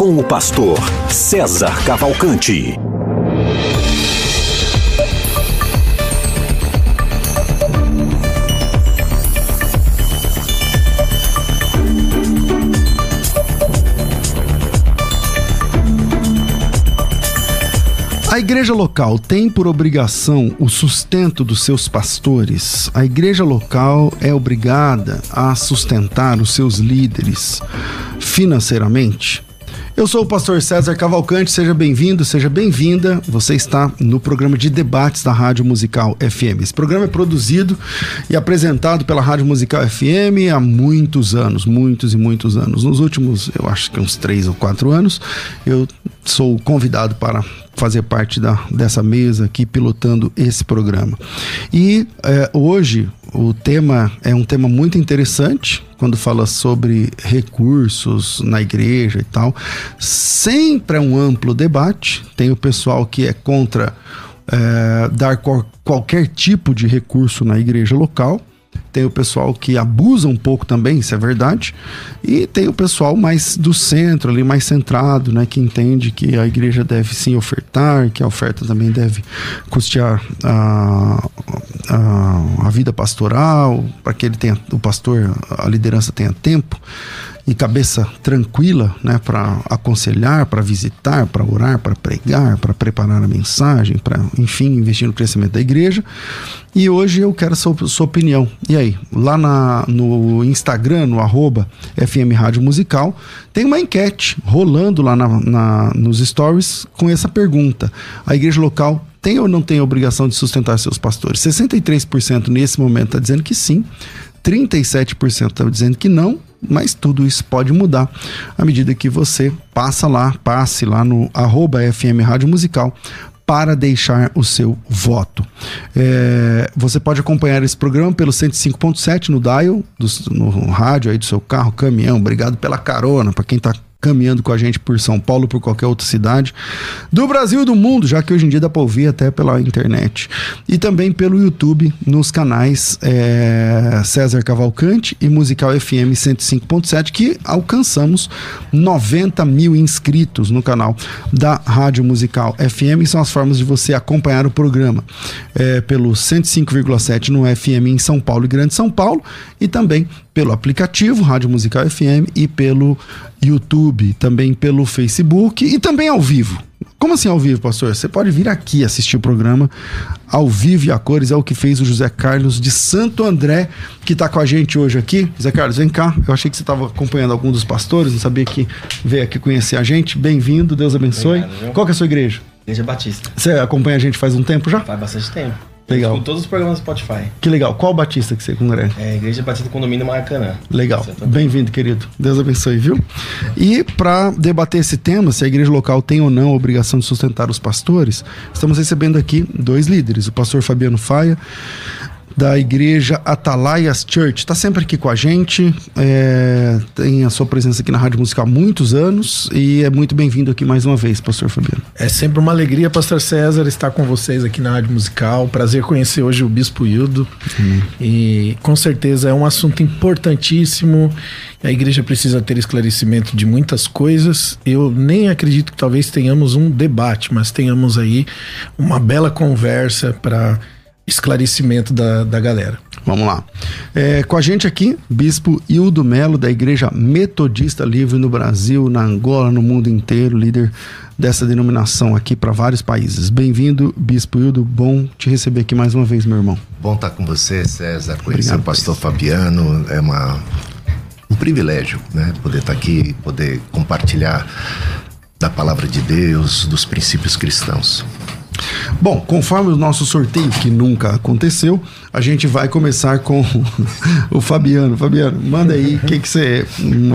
com o pastor César Cavalcante. A igreja local tem por obrigação o sustento dos seus pastores. A igreja local é obrigada a sustentar os seus líderes financeiramente. Eu sou o pastor César Cavalcante, seja bem-vindo, seja bem-vinda. Você está no programa de debates da Rádio Musical FM. Esse programa é produzido e apresentado pela Rádio Musical FM há muitos anos, muitos e muitos anos. Nos últimos, eu acho que uns três ou quatro anos, eu sou convidado para fazer parte da, dessa mesa aqui pilotando esse programa. E é, hoje o tema é um tema muito interessante quando fala sobre recursos na igreja e tal. Sempre é um amplo debate. Tem o pessoal que é contra é, dar qual, qualquer tipo de recurso na igreja local tem o pessoal que abusa um pouco também, isso é verdade, e tem o pessoal mais do centro, ali mais centrado, né, que entende que a igreja deve sim ofertar, que a oferta também deve custear a, a, a vida pastoral, para que ele tenha, o pastor, a liderança tenha tempo e cabeça tranquila, né, para aconselhar, para visitar, para orar, para pregar, para preparar a mensagem, para, enfim, investir no crescimento da igreja. E hoje eu quero sua, sua opinião. E aí, lá na, no Instagram, no arroba FM Rádio Musical, tem uma enquete rolando lá na, na, nos stories com essa pergunta. A igreja local tem ou não tem a obrigação de sustentar seus pastores? 63% nesse momento está dizendo que sim, 37% está dizendo que não, mas tudo isso pode mudar à medida que você passa lá, passe lá no arroba FM Rádio Musical para deixar o seu voto. É, você pode acompanhar esse programa pelo 105.7 no dial, do, no rádio aí do seu carro, caminhão. Obrigado pela carona, para quem está caminhando com a gente por São Paulo, por qualquer outra cidade do Brasil e do mundo, já que hoje em dia dá para ouvir até pela internet. E também pelo YouTube, nos canais é, César Cavalcante e Musical FM 105.7, que alcançamos 90 mil inscritos no canal da Rádio Musical FM. São as formas de você acompanhar o programa é, pelo 105,7 no FM em São Paulo e Grande São Paulo, e também pelo aplicativo Rádio Musical FM e pelo YouTube, também pelo Facebook e também ao vivo. Como assim ao vivo, pastor? Você pode vir aqui assistir o programa ao vivo e a cores. É o que fez o José Carlos de Santo André, que está com a gente hoje aqui. José Carlos, vem cá. Eu achei que você estava acompanhando algum dos pastores, não sabia que veio aqui conhecer a gente. Bem-vindo, Deus abençoe. Obrigado, Qual que é a sua igreja? Igreja Batista. Você acompanha a gente faz um tempo já? Faz bastante tempo. Legal. Com todos os programas do Spotify. Que legal. Qual Batista que você congrega? É Igreja Batista Condomínio Maracanã. Legal. Bem-vindo, querido. Deus abençoe, viu? E para debater esse tema, se a igreja local tem ou não a obrigação de sustentar os pastores, estamos recebendo aqui dois líderes, o pastor Fabiano Faia, da igreja Atalaias Church. Está sempre aqui com a gente, é, tem a sua presença aqui na Rádio Musical há muitos anos e é muito bem-vindo aqui mais uma vez, pastor Fabiano. É sempre uma alegria, pastor César, estar com vocês aqui na Rádio Musical. Prazer conhecer hoje o Bispo Hildo. Hum. E com certeza é um assunto importantíssimo. A igreja precisa ter esclarecimento de muitas coisas. Eu nem acredito que talvez tenhamos um debate, mas tenhamos aí uma bela conversa para esclarecimento da, da galera. Vamos lá. É, com a gente aqui, Bispo Hildo Melo, da Igreja Metodista Livre no Brasil, na Angola, no mundo inteiro, líder dessa denominação aqui para vários países. Bem-vindo, Bispo Hildo. Bom te receber aqui mais uma vez, meu irmão. Bom estar com você, César, conhecer Obrigado, o pastor Fabiano. É uma, um privilégio, né? Poder estar aqui, poder compartilhar da palavra de Deus, dos princípios cristãos. Bom, conforme o nosso sorteio, que nunca aconteceu, a gente vai começar com o Fabiano. Fabiano, manda aí o que, que você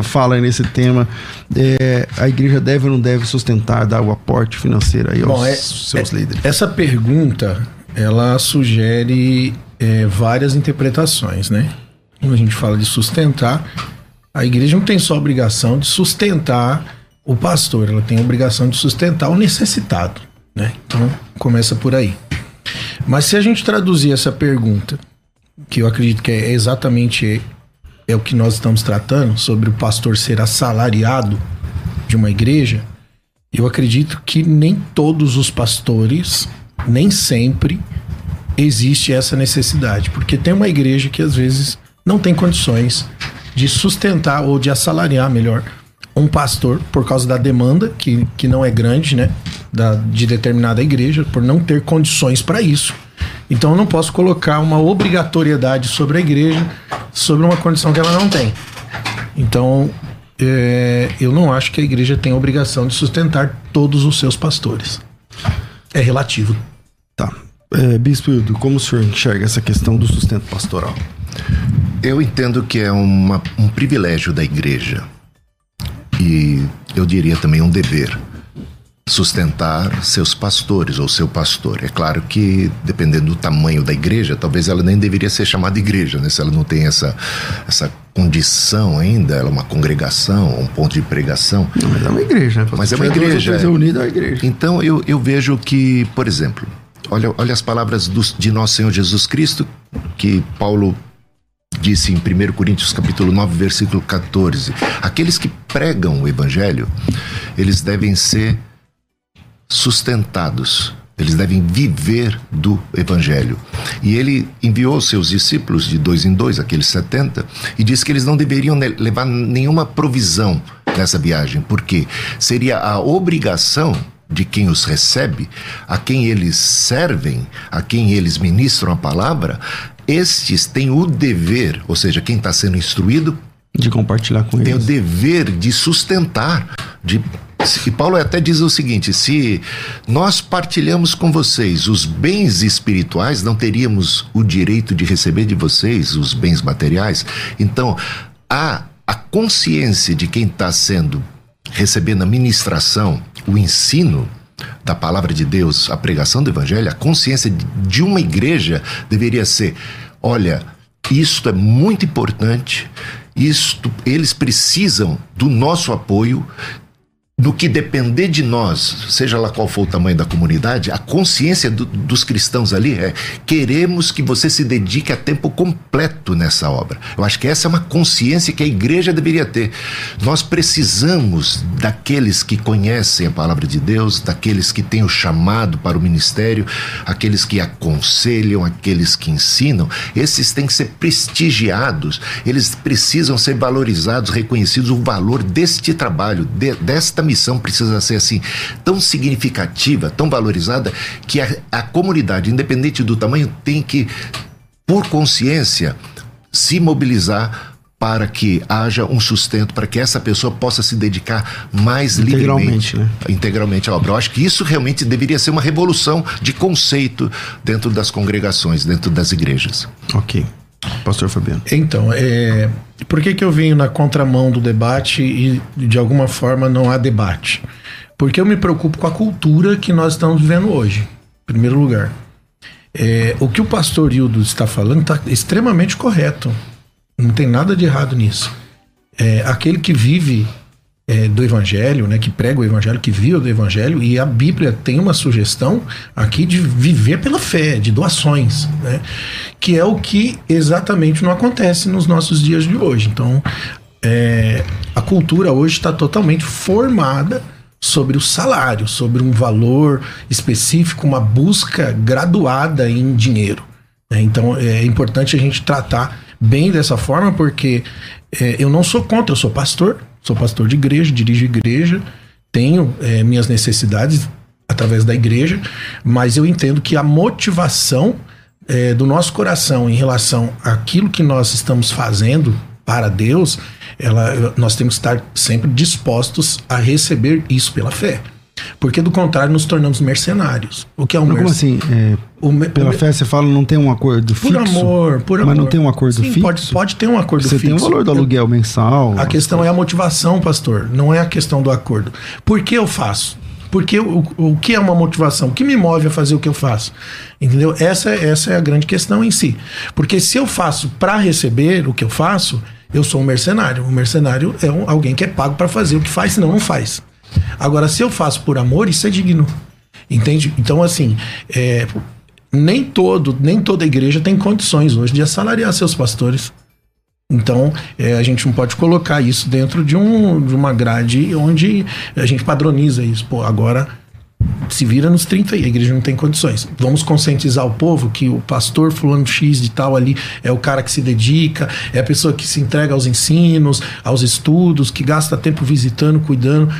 fala aí nesse tema. É, a igreja deve ou não deve sustentar, dar o aporte financeiro aí aos Bom, é- seus é- líderes? Essa pergunta, ela sugere é, várias interpretações, né? Quando a gente fala de sustentar, a igreja não tem só a obrigação de sustentar o pastor, ela tem a obrigação de sustentar o necessitado, né? Então, começa por aí. Mas se a gente traduzir essa pergunta, que eu acredito que é exatamente é o que nós estamos tratando, sobre o pastor ser assalariado de uma igreja, eu acredito que nem todos os pastores, nem sempre existe essa necessidade, porque tem uma igreja que às vezes não tem condições de sustentar ou de assalariar melhor um pastor por causa da demanda que, que não é grande, né, da, de determinada igreja, por não ter condições para isso. Então eu não posso colocar uma obrigatoriedade sobre a igreja sobre uma condição que ela não tem. Então é, eu não acho que a igreja tem a obrigação de sustentar todos os seus pastores. É relativo. Tá. É, Bispo Hildo, como o senhor enxerga essa questão do sustento pastoral? Eu entendo que é uma- um privilégio da igreja e eu diria também um dever sustentar seus pastores ou seu pastor. É claro que dependendo do tamanho da igreja, talvez ela nem deveria ser chamada igreja, né? Se ela não tem essa essa condição ainda, ela é uma congregação, um ponto de pregação. Não, mas é uma igreja, né? Mas é uma igreja, é. é uma igreja. Então eu, eu vejo que, por exemplo, olha, olha as palavras do- de nosso Senhor Jesus Cristo, que Paulo disse em 1 Coríntios capítulo 9, versículo 14. Aqueles que pregam o evangelho, eles devem ser sustentados. Eles devem viver do evangelho. E ele enviou seus discípulos de dois em dois, aqueles 70, e disse que eles não deveriam levar nenhuma provisão nessa viagem, porque seria a obrigação de quem os recebe, a quem eles servem, a quem eles ministram a palavra, estes têm o dever, ou seja, quem está sendo instruído De compartilhar com tem o eles. dever de sustentar, de e Paulo até diz o seguinte: se nós partilhamos com vocês os bens espirituais, não teríamos o direito de receber de vocês os bens materiais. Então, há a consciência de quem está sendo recebendo a ministração, o ensino da palavra de Deus, a pregação do evangelho, a consciência de- uma igreja deveria ser: olha, isto é muito importante, isto, eles precisam do nosso apoio. No que depender de nós, seja lá qual for o tamanho da comunidade, a consciência do- dos cristãos ali é: queremos que você se dedique a tempo completo nessa obra. Eu acho que essa é uma consciência que a igreja deveria ter. Nós precisamos daqueles que conhecem a palavra de Deus, daqueles que têm o chamado para o ministério, aqueles que aconselham, aqueles que ensinam. Esses têm que ser prestigiados, eles precisam ser valorizados, reconhecidos. O valor deste trabalho, de- desta missão precisa ser assim, tão significativa, tão valorizada, que a, a comunidade, independente do tamanho, tem que, por consciência, se mobilizar para que haja um sustento, para que essa pessoa possa se dedicar mais Integralmente, livremente, né? integralmente à obra. Eu acho que isso realmente deveria ser uma revolução de conceito dentro das congregações, dentro das igrejas. Ok. Pastor Fabiano. Então, é, por que, que eu venho na contramão do debate e de alguma forma não há debate? Porque eu me preocupo com a cultura que nós estamos vivendo hoje, em primeiro lugar. É, o que o pastor Hildo está falando está extremamente correto. Não tem nada de errado nisso. É, aquele que vive é, do evangelho, né, que prega o evangelho, que vive do evangelho, e a Bíblia tem uma sugestão aqui de viver pela fé, de doações, né, que é o que exatamente não acontece nos nossos dias de hoje. Então, é, a cultura hoje está totalmente formada sobre o salário, sobre um valor específico, uma busca graduada em dinheiro. né? Então é importante a gente tratar bem dessa forma, porque é, eu não sou contra, eu sou pastor, sou pastor de igreja, dirijo igreja, tenho é, minhas necessidades através da igreja, mas eu entendo que a motivação é, do nosso coração em relação àquilo que nós estamos fazendo para Deus, ela, nós temos que estar sempre dispostos a receber isso pela fé. Porque do contrário nos tornamos mercenários. O que é um Mas como mercenário? assim? É, me- pela o fé você fala não tem um acordo Por fixo? amor, por amor. Mas não tem um acordo Sim, fixo? Pode, pode ter um acordo Você fixo. tem o valor do aluguel mensal. A questão é a motivação, pastor, não é a questão do acordo. Por que eu faço? Porque o, o que é uma motivação? O que me move a fazer o que eu faço? Entendeu? Essa, essa é a grande questão em si. Porque se eu faço para receber o que eu faço, eu sou um mercenário. Um mercenário é um- alguém que é pago para fazer o que faz, senão não faz. Agora, se eu faço por amor, isso é digno. Entende? Então, assim, é, nem todo, nem toda igreja tem condições hoje de assalariar seus pastores. Então, é, a gente não pode colocar isso dentro de, um, de uma grade onde a gente padroniza isso. Pô, agora se vira nos 30 aí, a igreja não tem condições. Vamos conscientizar o povo que o pastor fulano X de tal ali é o cara que se dedica, é a pessoa que se entrega aos ensinos, aos estudos, que gasta tempo visitando, cuidando.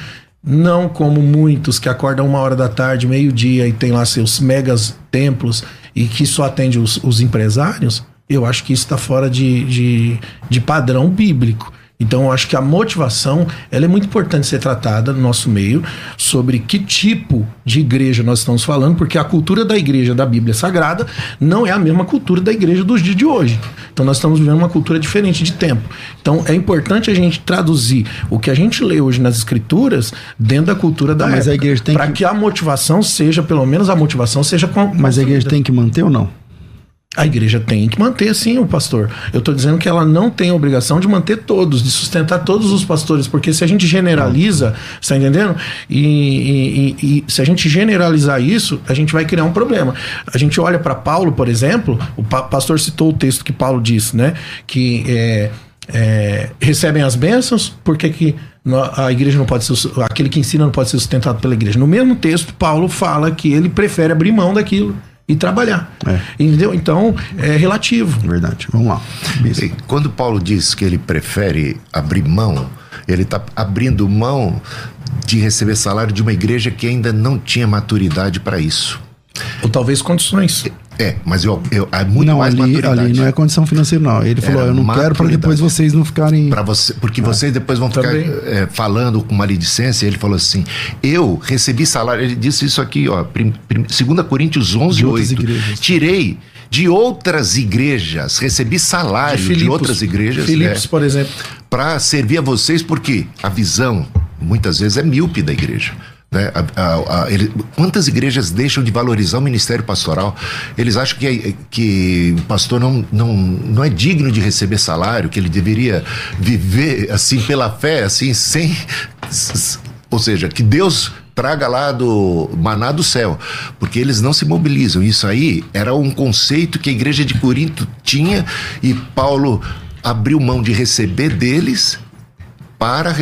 Não como muitos que acordam uma hora da tarde, meio-dia e tem lá seus megas templos e que só atende os, os empresários. Eu acho que isso está fora de, de, de padrão bíblico. Então, eu acho que a motivação ela é muito importante ser tratada no nosso meio sobre que tipo de igreja nós estamos falando, porque a cultura da igreja da Bíblia Sagrada não é a mesma cultura da igreja dos dias de hoje. Então, nós estamos vivendo uma cultura diferente de tempo. Então, é importante a gente traduzir o que a gente lê hoje nas Escrituras dentro da cultura da Ah, mas a época, igreja tem para que- que... a motivação seja, pelo menos a motivação seja com Mas a igreja tem que manter ou não? A igreja tem que manter, sim, o pastor. Eu estou dizendo que ela não tem a obrigação de manter todos, de sustentar todos os pastores, porque se a gente generaliza, você tá entendendo? E, e- e- se a gente generalizar isso, a gente vai criar um problema. A gente olha para Paulo, por exemplo, o pa- pastor citou o texto que Paulo disse, né? Que é, é, recebem as bênçãos, por que a igreja não pode ser, aquele que ensina não pode ser sustentado pela igreja? No mesmo texto, Paulo fala que ele prefere abrir mão daquilo e trabalhar. É. Entendeu? Então, é relativo. Verdade. Vamos lá. E Quando Paulo diz que ele prefere abrir mão, ele está abrindo mão de receber salário de uma igreja que ainda não tinha maturidade para isso. Ou talvez condições. É, mas eu, eu, há muito não, mais ali, maturidade. ali não é condição financeira, não. Ele falou: Era eu não quero para depois vocês não ficarem. Pra você, porque vocês depois vão ficar é, falando com maledicência. Ele falou assim: Eu recebi salário. Ele disse isso aqui, ó, prim, prim, 2 Coríntios 11, De outras 8. igrejas. Tirei de outras igrejas, recebi salário de, Filipos. outras igrejas. Filipos, é, por exemplo. para servir a vocês, porque a visão muitas vezes é míope da igreja. Né? A- a- a- ele- quantas igrejas deixam de valorizar o ministério pastoral? Eles acham que, que o pastor não, não, não é digno de receber salário, que ele deveria viver assim pela fé, assim, sem. Ou seja, que Deus traga lá do maná do céu, porque eles não se mobilizam. Isso aí era um conceito que a igreja de Corinto tinha e Paulo abriu mão de receber deles para,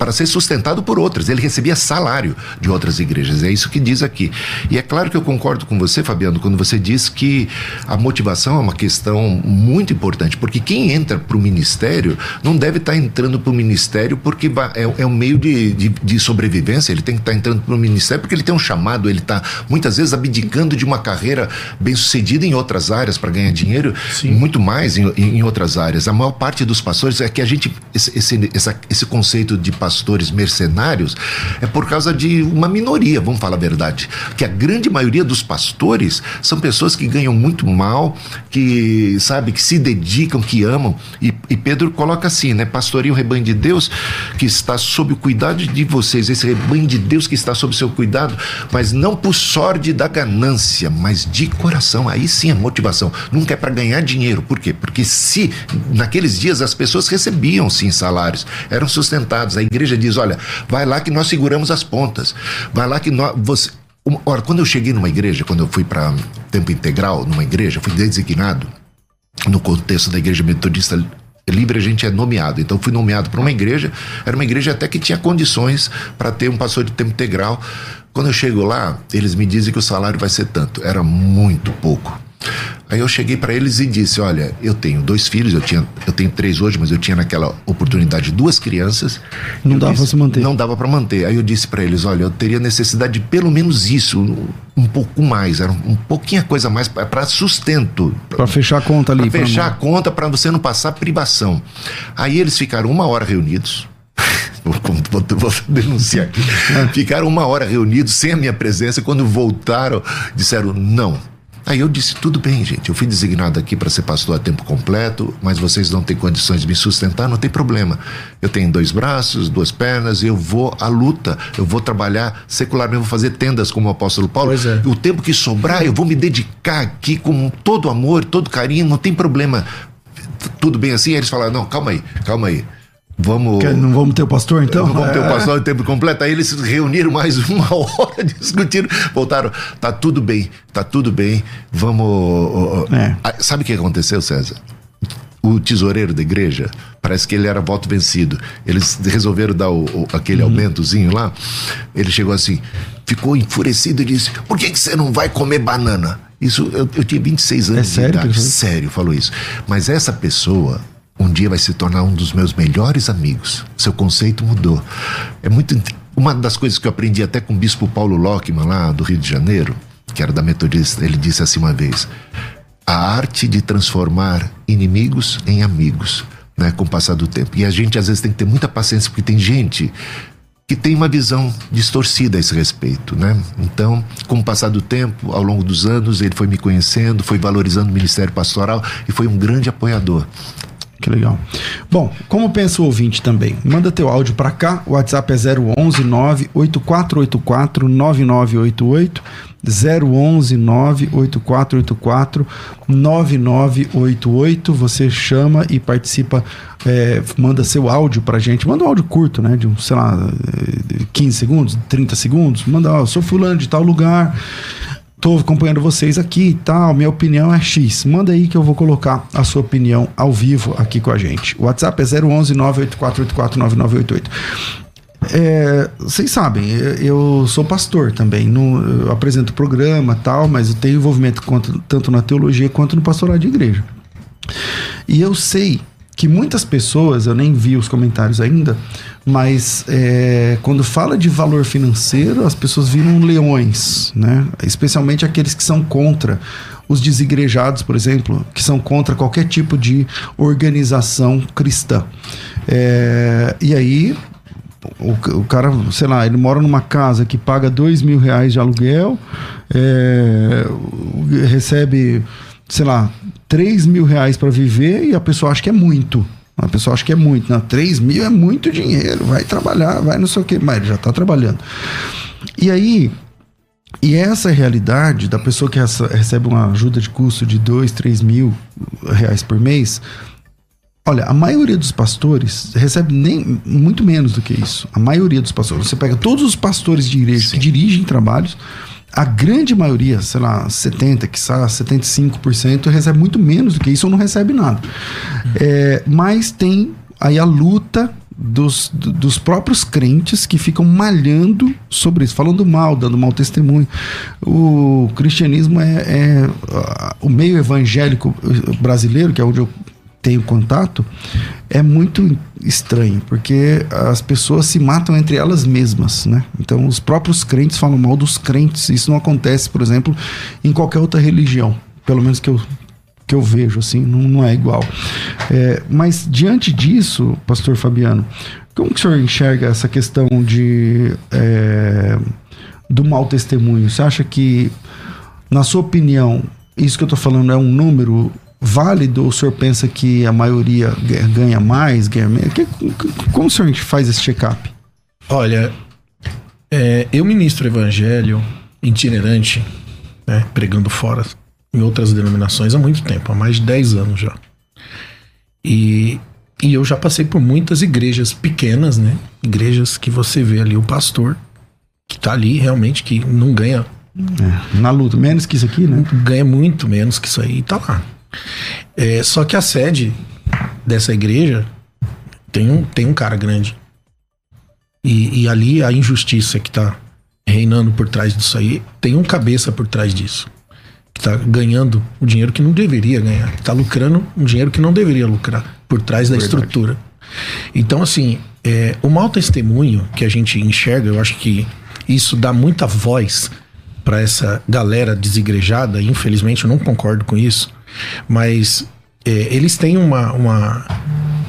para ser sustentado por outras. Ele recebia salário de outras igrejas. É isso que diz aqui. E é claro que eu concordo com você, Fabiano, quando você diz que a motivação é uma questão muito importante, porque quem entra para o ministério não deve estar entrando para o ministério porque é, é um meio de, de, de sobrevivência. Ele tem que estar entrando para o ministério porque ele tem um chamado, ele está muitas vezes abdicando de uma carreira bem sucedida em outras áreas para ganhar dinheiro, muito mais em, em outras áreas. A maior parte dos pastores é que a gente esse, esse, essa- esse conceito de pastores mercenários é por causa de uma minoria, vamos falar a verdade. Que a grande maioria dos pastores são pessoas que ganham muito mal, que, sabe, que se dedicam, que amam. E, e Pedro coloca assim, né? Pastoreio o rebanho de Deus que está sob o cuidado de vocês, esse rebanho de Deus que está sob o seu cuidado, mas não por sorte da ganância, mas de coração. Aí sim a motivação. Nunca é para ganhar dinheiro. Por quê? Porque se naqueles dias as pessoas recebiam sim salários, eram sustentados. A igreja diz: olha, vai lá que nós seguramos as pontas. Vai lá que nós. Você... Ora, quando eu cheguei numa igreja, quando eu fui para tempo integral numa igreja, fui designado no contexto da igreja metodista livre a gente é nomeado. Então fui nomeado para uma igreja, era uma igreja até que tinha condições para ter um pastor de tempo integral. Quando eu chego lá, eles me dizem que o salário vai ser tanto. Era muito pouco. Aí eu cheguei para eles e disse: Olha, eu tenho dois filhos, eu, tinha, eu tenho três hoje, mas eu tinha naquela oportunidade duas crianças. Não dava pra se manter. Não dava para manter. Aí eu disse para eles: Olha, eu teria necessidade de pelo menos isso, um, pouco mais, era um, um pouquinho a coisa a mais para sustento. Pra fechar a conta ali. Pra pra fechar a não- conta para você não passar privação. Aí eles ficaram uma hora reunidos. vou, vou, vou denunciar aqui. Ficaram uma hora reunidos sem a minha presença. Quando voltaram, disseram não. Aí eu disse: tudo bem, gente. Eu fui designado aqui para ser pastor a tempo completo, mas vocês não têm condições de me sustentar, não tem problema. Eu tenho dois braços, duas pernas, eu vou à luta, eu vou trabalhar secularmente, vou fazer tendas como o apóstolo Paulo. É. O tempo que sobrar, eu vou me dedicar aqui com todo amor, todo carinho, não tem problema. Tudo bem assim? Aí eles falaram: não, calma aí, calma aí. Vamos. Que não vamos ter o pastor, então? Não vamos ter o É. pastor em tempo completo. Aí eles se reuniram mais uma hora, discutiram, voltaram. Tá tudo bem, tá tudo bem. Vamos. É. Ah, Sabe o que aconteceu, César? O tesoureiro da igreja, parece que ele era voto vencido. Eles resolveram dar o, o- aquele aumentozinho lá. Ele chegou assim, ficou enfurecido e disse: Por que, que você não vai comer banana? Isso, eu, eu tinha 26 anos É de sério, idade. professor? Sério, falou isso. Mas essa pessoa um dia vai se tornar um dos meus melhores amigos. Seu conceito mudou. É muito. Uma das coisas que eu aprendi até com o bispo Paulo Lockman, lá do Rio de Janeiro, que era da Metodista, ele disse assim uma vez: a arte de transformar inimigos em amigos, né, com o passar do tempo. E a gente às vezes tem que ter muita paciência, porque tem gente que tem uma visão distorcida a esse respeito, né? Então, com o passar do tempo, ao longo dos anos, ele foi me conhecendo, foi valorizando o ministério pastoral e foi um grande apoiador. Que legal. Bom, como pensa o ouvinte também? Manda teu áudio para cá. O WhatsApp é 011 98484 9988. 011 98484 9988. Você chama e participa, é, manda seu áudio pra gente. Manda um áudio curto, né? De, um, sei lá, eh, 15 segundos, 30 segundos. Manda, ó, eu sou fulano de tal lugar. Tô acompanhando vocês aqui e tal, minha opinião é X. Manda aí que eu vou colocar a sua opinião ao vivo aqui com a gente. O WhatsApp é 011 984849988. É, vocês sabem, eu- sou pastor também, no, apresento programa tal, mas eu tenho envolvimento quanto- tanto na teologia quanto no pastorado de igreja. E eu sei que muitas pessoas, eu nem vi os comentários ainda, mas é, quando fala de valor financeiro, as pessoas viram leões, né? Especialmente aqueles que são contra os desigrejados, por exemplo, que são contra qualquer tipo de organização cristã. É, e aí o, cara, sei lá, ele mora numa casa que paga dois mil reais de aluguel, é, recebe, sei lá, três mil reais para viver e a pessoa acha que é muito. A pessoa acha que é muito. Não, 3 mil é muito dinheiro, vai trabalhar, vai não sei o quê. Mas ele já está trabalhando. E aí, e essa é a realidade da pessoa que rece- recebe uma ajuda de custo de 2, 3 mil reais por mês. Olha, a maioria dos pastores recebe nem muito menos do que isso. A maioria dos pastores. Você pega todos os pastores de igreja que dirigem trabalhos, a grande maioria, sei lá, 70, que 75% recebe muito menos do que isso ou não recebe nada. É, mas tem aí a luta dos, do- dos próprios crentes que ficam malhando sobre isso, falando mal, dando mau testemunho. O cristianismo é, é, o meio evangélico brasileiro, que é onde eu tenho contato, é muito estranho, porque as pessoas se matam entre elas mesmas, né? Então os próprios crentes falam mal dos crentes. Isso não acontece, por exemplo, em qualquer outra religião, pelo menos que eu que eu vejo, assim, não, não é igual. É, mas diante disso, pastor Fabiano, como que o senhor enxerga essa questão de é, do mau testemunho? Você acha que, na sua opinião, isso que eu estou falando é um número válido ou o senhor pensa que a maioria ga- ganha mais, ganha menos? Que- como o senhor faz esse check-up? Olha, é, eu ministro evangelho itinerante, né, pregando fora em outras denominações há muito tempo, há mais de 10 anos já. E, e eu já passei por muitas igrejas pequenas, né? Igrejas que você vê ali o pastor que tá ali realmente que não ganha Na luta, menos que isso aqui, né? ganha muito menos que isso aí e tá lá. É, só que a sede dessa igreja tem um, tem um cara grande. E, e ali a injustiça que tá reinando por trás disso aí, tem um cabeça por trás disso. Que tá ganhando o dinheiro que não deveria ganhar. Que tá lucrando um dinheiro que não deveria lucrar por trás da estrutura. Então, assim, é, o mau testemunho que a gente enxerga, eu acho que isso dá muita voz para essa galera desigrejada. Infelizmente, eu não concordo com isso, mas é, eles têm uma, uma-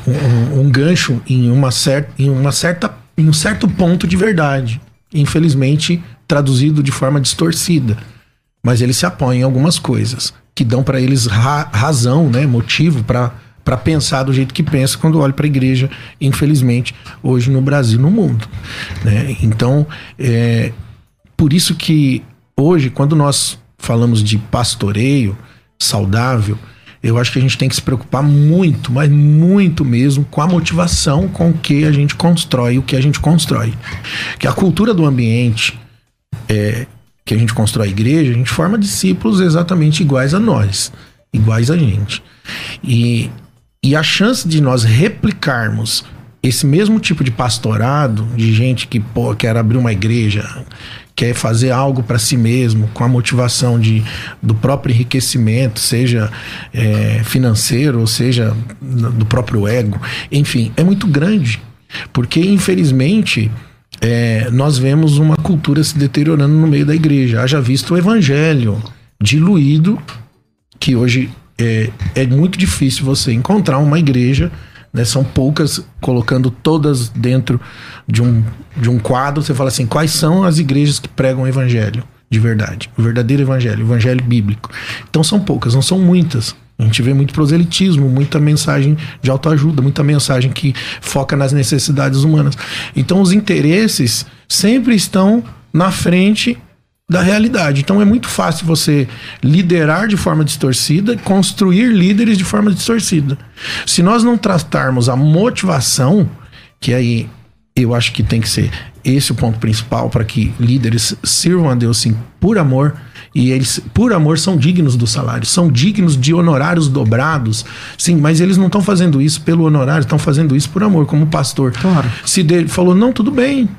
um, um gancho em uma, cer em uma certa em um certo ponto de verdade. Infelizmente, traduzido de forma distorcida. Mas eles se apoiam em algumas coisas que dão para eles ra razão, né, motivo para para pensar do jeito que pensa quando olha para a igreja, infelizmente, hoje no Brasil, no mundo. Né? Então, é por isso que hoje, quando nós falamos de pastoreio saudável, eu acho que a gente tem que se preocupar muito, mas muito mesmo, com a motivação com que a gente constrói o que a gente constrói. Que a cultura do ambiente é, que a gente constrói a igreja, a gente forma discípulos exatamente iguais a nós, iguais a gente. E, e a chance de nós replicarmos esse mesmo tipo de pastorado, de gente que pô, quer abrir uma igreja, quer fazer algo para si mesmo, com a motivação de, do próprio enriquecimento, seja é, financeiro, ou seja do próprio ego, enfim, é muito grande. Porque, infelizmente, é, nós vemos uma cultura se deteriorando no meio da igreja. Haja visto o evangelho diluído, que hoje é, é muito difícil você encontrar uma igreja né? São poucas, colocando todas dentro de um, de um quadro. Você fala assim: quais são as igrejas que pregam o evangelho de verdade? O verdadeiro evangelho, o evangelho bíblico. Então são poucas, não são muitas. A gente vê muito proselitismo, muita mensagem de autoajuda, muita mensagem que foca nas necessidades humanas. Então os interesses sempre estão na frente da realidade. Então é muito fácil você liderar de forma distorcida, construir líderes de forma distorcida. Se nós não tratarmos a motivação, que aí eu acho que tem que ser esse o ponto principal para que líderes sirvam a Deus sim por amor, e eles, por amor, são dignos do salário, são dignos de honorários dobrados. Sim, mas eles não estão fazendo isso pelo honorário, estão fazendo isso por amor, como pastor. Claro. Se dele falou, não, tudo bem,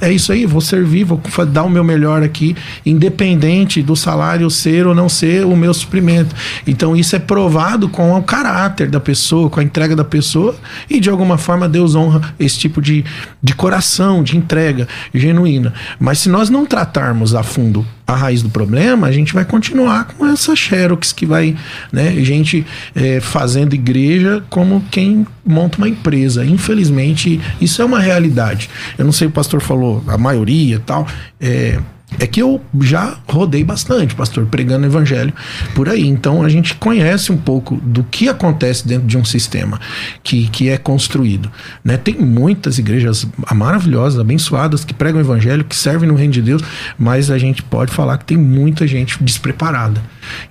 é isso aí, vou servir, vou dar o meu melhor aqui, independente do salário ser ou não ser o meu suprimento. Então isso é provado com o caráter da pessoa, com a entrega da pessoa, e de alguma forma Deus honra esse tipo de, de coração, de entrega genuína. Mas se nós não tratarmos a fundo a raiz do problema, a gente vai continuar com essa xerox que vai, né, gente é, fazendo igreja como quem monta uma empresa. Infelizmente, isso é uma realidade. Eu não sei, o pastor falou, a maioria tal, é, é que eu já rodei bastante, pastor, pregando evangelho por aí. Então a gente conhece um pouco do que acontece dentro de um sistema que, que é construído. Né? Tem muitas igrejas maravilhosas, abençoadas, que pregam evangelho, que servem no reino de Deus, mas a gente pode falar que tem muita gente despreparada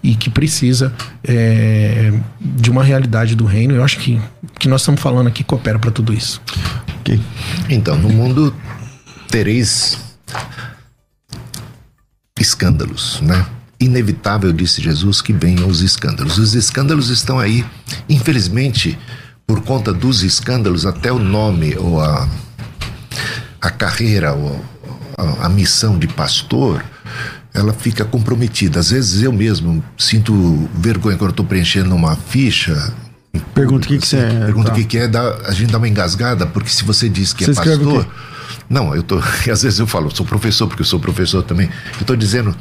e que precisa é, de uma realidade do reino. Eu acho que que nós estamos falando aqui coopera para tudo isso. Okay. Então, no mundo tereis escândalos, né? Inevitável, disse Jesus, que venham os escândalos. Os escândalos estão aí, infelizmente, por conta dos escândalos, até o nome ou a, a carreira ou a, a missão de pastor ela fica comprometida. Às vezes eu mesmo sinto vergonha quando estou preenchendo uma ficha. Pergunta o que, que você é. Pergunta o tá. que, que é, dá, a gente dá uma engasgada, porque se você diz que é você é pastor. Não, eu tô. Às vezes eu falo, sou professor, porque eu sou professor também. Eu estou dizendo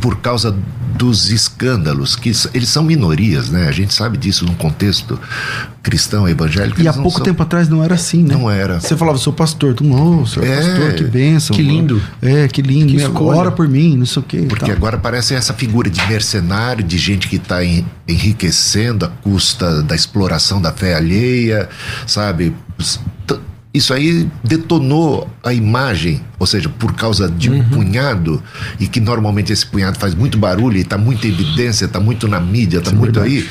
por causa dos escândalos, que eles são minorias, né? A gente sabe disso num contexto cristão, evangélico. E há pouco são... tempo atrás não era assim, né? Não era. Você falava, sou pastor, tu não, sou é, pastor, que bênção. Que lindo. É, que lindo. Que ora por mim, não sei o quê. Porque agora parece essa figura de mercenário, de gente que está enriquecendo à custa da exploração da fé alheia, sabe? Isso aí detonou a imagem, ou seja, por causa de um uhum. punhado, e que normalmente esse punhado faz muito barulho e está muito em evidência, está muito na mídia, está é muito verdade. aí.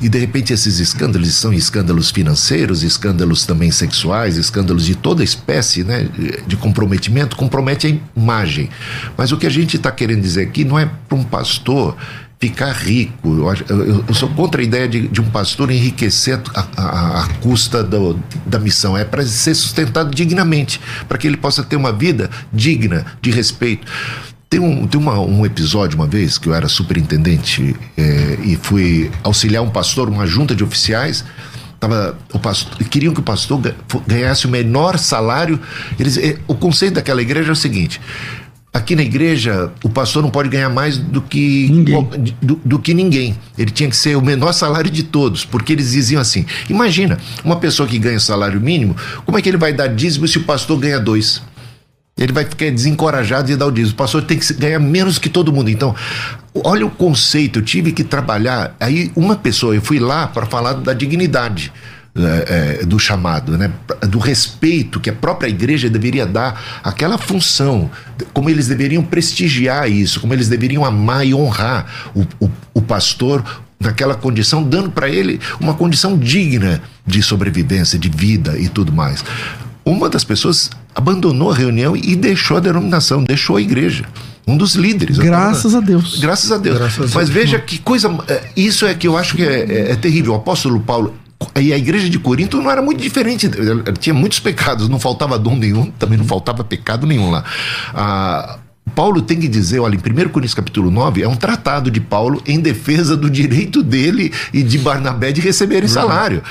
E de repente esses escândalos são escândalos financeiros, escândalos também sexuais, escândalos de toda espécie né, de comprometimento, compromete a imagem. Mas o que a gente está querendo dizer aqui não é para um pastor ficar rico. Eu, eu, eu, sou contra a ideia de, de um pastor enriquecer a custa do, da missão. É para ser sustentado dignamente, para que ele possa ter uma vida digna, de respeito. Tem um, tem uma, um episódio uma vez que eu era superintendente é, e fui auxiliar um pastor, uma junta de oficiais. Tava, o pastor, queriam que o pastor ganhasse o menor salário. Eles, é, o conceito daquela igreja é o seguinte: aqui na igreja o pastor não pode ganhar mais do que Ninguém. do, do que ninguém. Ele tinha que ser o menor salário de todos, porque eles diziam assim: imagina, uma pessoa que ganha salário mínimo, como é que ele vai dar dízimo se o pastor ganha dois? Ele vai ficar desencorajado de dar o dízimo. O pastor tem que ganhar menos que todo mundo. Então, olha o conceito. Eu tive que trabalhar. Aí, uma pessoa, eu fui lá para falar da dignidade. É, é, do chamado, né? do respeito que a própria igreja deveria dar àquela função, como eles deveriam prestigiar isso, como eles deveriam amar e honrar o, o, o pastor naquela condição, dando para ele uma condição digna de sobrevivência, de vida e tudo mais. Uma das pessoas abandonou a reunião e deixou a denominação, deixou a igreja. Um dos líderes. Graças a Deus. Graças a Deus. Graças a Mas Deus. veja que coisa. é, Isso é que eu acho que é, é- é terrível. O apóstolo Paulo. E a igreja de Corinto não era muito diferente. Ela Tinha muitos pecados, não faltava dom nenhum, também não faltava pecado nenhum lá. Ah, Paulo tem que dizer, olha, em 1 Coríntios capítulo 9, é um tratado de Paulo em defesa do direito dele e de Barnabé de receberem salário.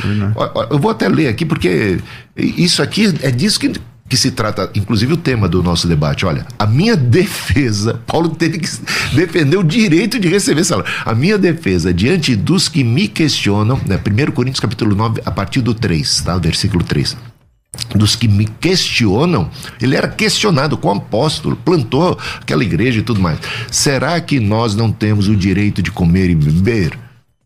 Eu vou até ler aqui, porque isso aqui é disso que, que se trata, inclusive o tema do nosso debate. Olha, a minha defesa, Paulo teve que defender o direito de receber salário. A minha defesa diante dos que me questionam, né, 1 Coríntios capítulo 9, a partir do 3, tá? Versículo 3 dos que me questionam, ele era questionado com o apóstolo, plantou aquela igreja e tudo mais. Será que nós não temos o direito de comer e beber?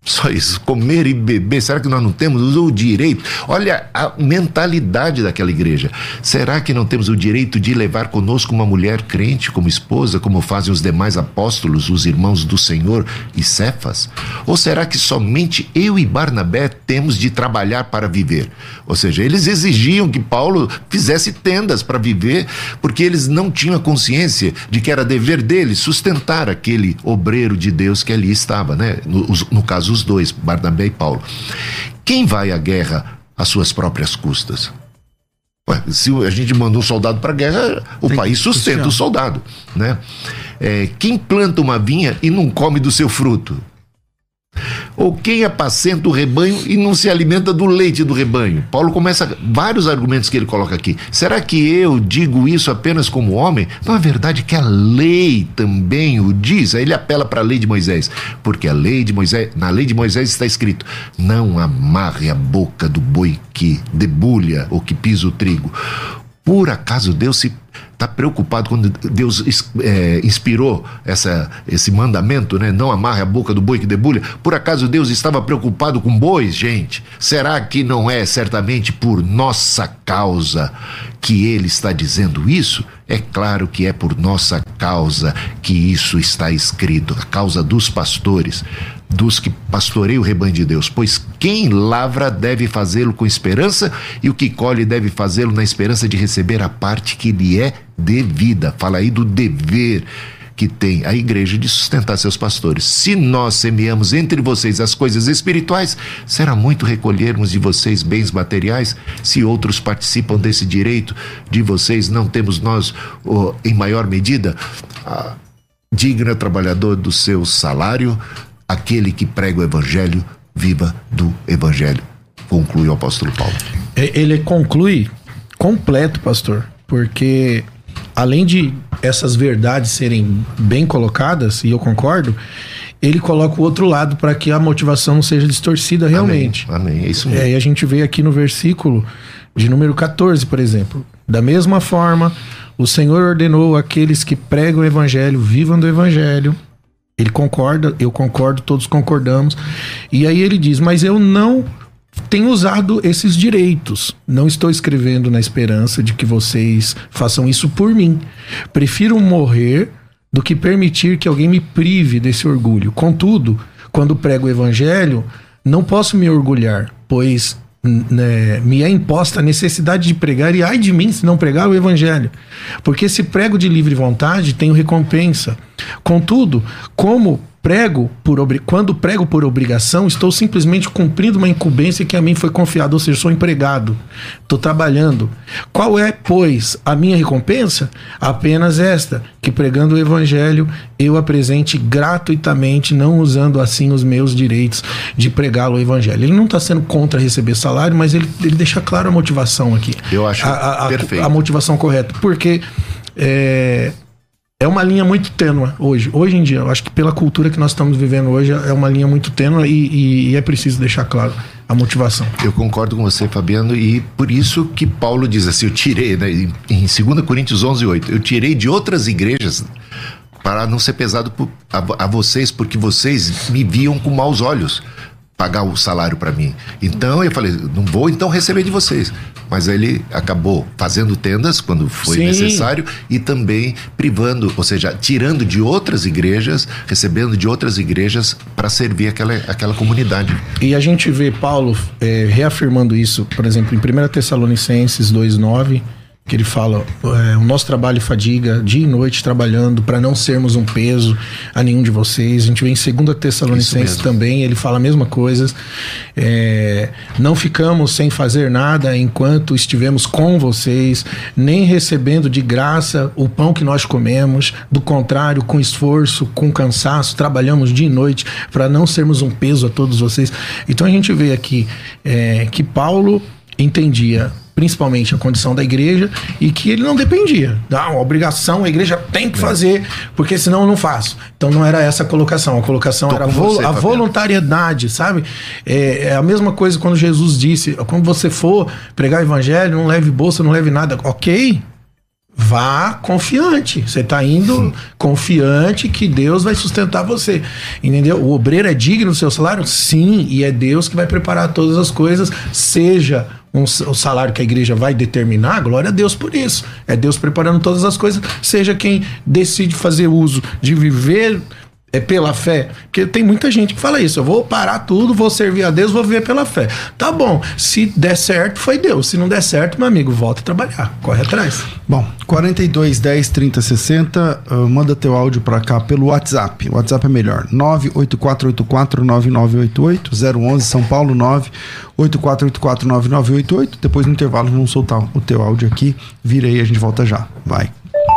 Só isso, comer e beber. Será que nós não temos o direito? Olha a mentalidade daquela igreja. Será que não temos o direito de levar conosco uma mulher crente como esposa, como fazem os demais apóstolos, os irmãos do Senhor e Cefas? Ou será que somente eu e Barnabé temos de trabalhar para viver? Ou seja, eles exigiam que Paulo fizesse tendas para viver, porque eles não tinham a consciência de que era dever deles sustentar aquele obreiro de Deus que ali estava, né? No, no caso, os dois, Barnabé e Paulo. Quem vai à guerra às suas próprias custas? Ué, se a gente manda um soldado para a guerra, o Tem país sustenta o soldado, né? É, quem planta uma vinha e não come do seu fruto? Ou quem apacenta o rebanho e não se alimenta do leite do rebanho? Paulo começa vários argumentos que ele coloca aqui. Será que eu digo isso apenas como homem? Não é verdade que a lei também o diz? Aí ele apela para a lei de Moisés, porque a lei de Moisés, na lei de Moisés está escrito: não amarre a boca do boi que debulha ou que pisa o trigo. Por acaso Deus se está preocupado quando Deus é, inspirou essa, esse mandamento, né? Não amarre a boca do boi que debulha. Por acaso Deus estava preocupado com bois, gente? Será que não é certamente por nossa causa que Ele está dizendo isso? É claro que é por nossa causa que isso está escrito, a causa dos pastores, dos que pastoreiam o rebanho de Deus. Pois quem lavra deve fazê-lo com esperança, e o que colhe deve fazê-lo na esperança de receber a parte que lhe é devida. Fala aí do dever que tem a igreja de sustentar seus pastores. Se nós semeamos entre vocês as coisas espirituais, será muito recolhermos de vocês bens materiais. Se outros participam desse direito de vocês, não temos nós, oh, em maior medida, ah, digno trabalhador do seu salário, aquele que prega o evangelho, viva do evangelho. Conclui o apóstolo Paulo. É, Ele conclui completo, pastor, porque além de essas verdades serem bem colocadas, e eu concordo, ele coloca o outro lado para que a motivação não seja distorcida realmente. Amém. Amém. É isso mesmo. É, e a gente vê aqui no versículo de número 14, por exemplo. Da mesma forma, o Senhor ordenou aqueles que pregam o evangelho, vivam do evangelho. Ele concorda, eu concordo, todos concordamos. E aí ele diz: Mas eu não tenho usado esses direitos. Não estou escrevendo na esperança de que vocês façam isso por mim. Prefiro morrer do que permitir que alguém me prive desse orgulho. Contudo, quando prego o evangelho, não posso me orgulhar, pois né, me é imposta a necessidade de pregar, e ai de mim se não pregar o evangelho. Porque se prego de livre vontade, tenho recompensa. Contudo, como prego por quando prego por obrigação, estou simplesmente cumprindo uma incumbência que a mim foi confiada, ou seja, sou empregado, estou trabalhando. Qual é, pois, a minha recompensa? Apenas esta, que pregando o evangelho, eu apresente gratuitamente, não usando assim os meus direitos de pregá-lo o evangelho. Ele não está sendo contra receber salário, mas ele, ele deixa claro a motivação aqui. Eu acho a, a- a- perfeito. a motivação correta. Porque é, é uma linha muito tênua hoje. Hoje em dia, eu acho que pela cultura que nós estamos vivendo hoje, é uma linha muito tênua e, e, e é preciso deixar claro a motivação. Eu concordo com você, Fabiano, e por isso que Paulo diz assim: eu tirei, né, em, em 2 Coríntios 11, 8, eu tirei de outras igrejas para não ser pesado a vocês, porque vocês me viam com maus olhos pagar o salário para mim. Então eu falei, não vou então receber de vocês. Mas ele acabou fazendo tendas quando foi Sim. necessário e também privando, ou seja, tirando de outras igrejas, recebendo de outras igrejas para servir aquela, aquela comunidade. E a gente vê Paulo é, reafirmando isso, por exemplo, em 1 Tessalonicenses 2,9, que ele fala: é, o nosso trabalho fadiga dia e noite trabalhando para não sermos um peso a nenhum de vocês. A gente vê em 2 Tessalonicenses também, ele fala a mesma coisa. É, não ficamos sem fazer nada enquanto estivemos com vocês, nem recebendo de graça o pão que nós comemos. Do contrário, com esforço, com cansaço, trabalhamos dia e noite para não sermos um peso a todos vocês. Então a gente vê aqui é, que Paulo entendia principalmente a condição da igreja e que ele não dependia. Da uma obrigação, a igreja tem que fazer, porque senão eu não faço. Então não era essa a colocação. A colocação Tô era vol- você, a Fabiano. voluntariedade, sabe? É, é a mesma coisa quando Jesus disse: quando você for pregar o evangelho, não leve bolsa, não leve nada. Ok, Vá confiante. Você está indo confiante que Deus vai sustentar você. Entendeu? O obreiro é digno do seu salário? Sim, e é Deus que vai preparar todas as coisas, seja um, o salário que a igreja vai determinar, glória a Deus por isso. É Deus preparando todas as coisas, seja quem decide fazer uso de viver é pela fé, porque tem muita gente que fala isso. Eu vou parar tudo, vou servir a Deus, vou viver pela fé. Tá bom, se der certo, foi Deus. Se não der certo, meu amigo, volta a trabalhar, corre atrás. Bom, 42 10 30 60, ah, manda teu áudio pra cá pelo WhatsApp. O WhatsApp é melhor. 98484 9988 011 São Paulo 98484 9988. Depois no intervalo vamos soltar o teu áudio aqui. Vira aí, a gente volta já. Vai.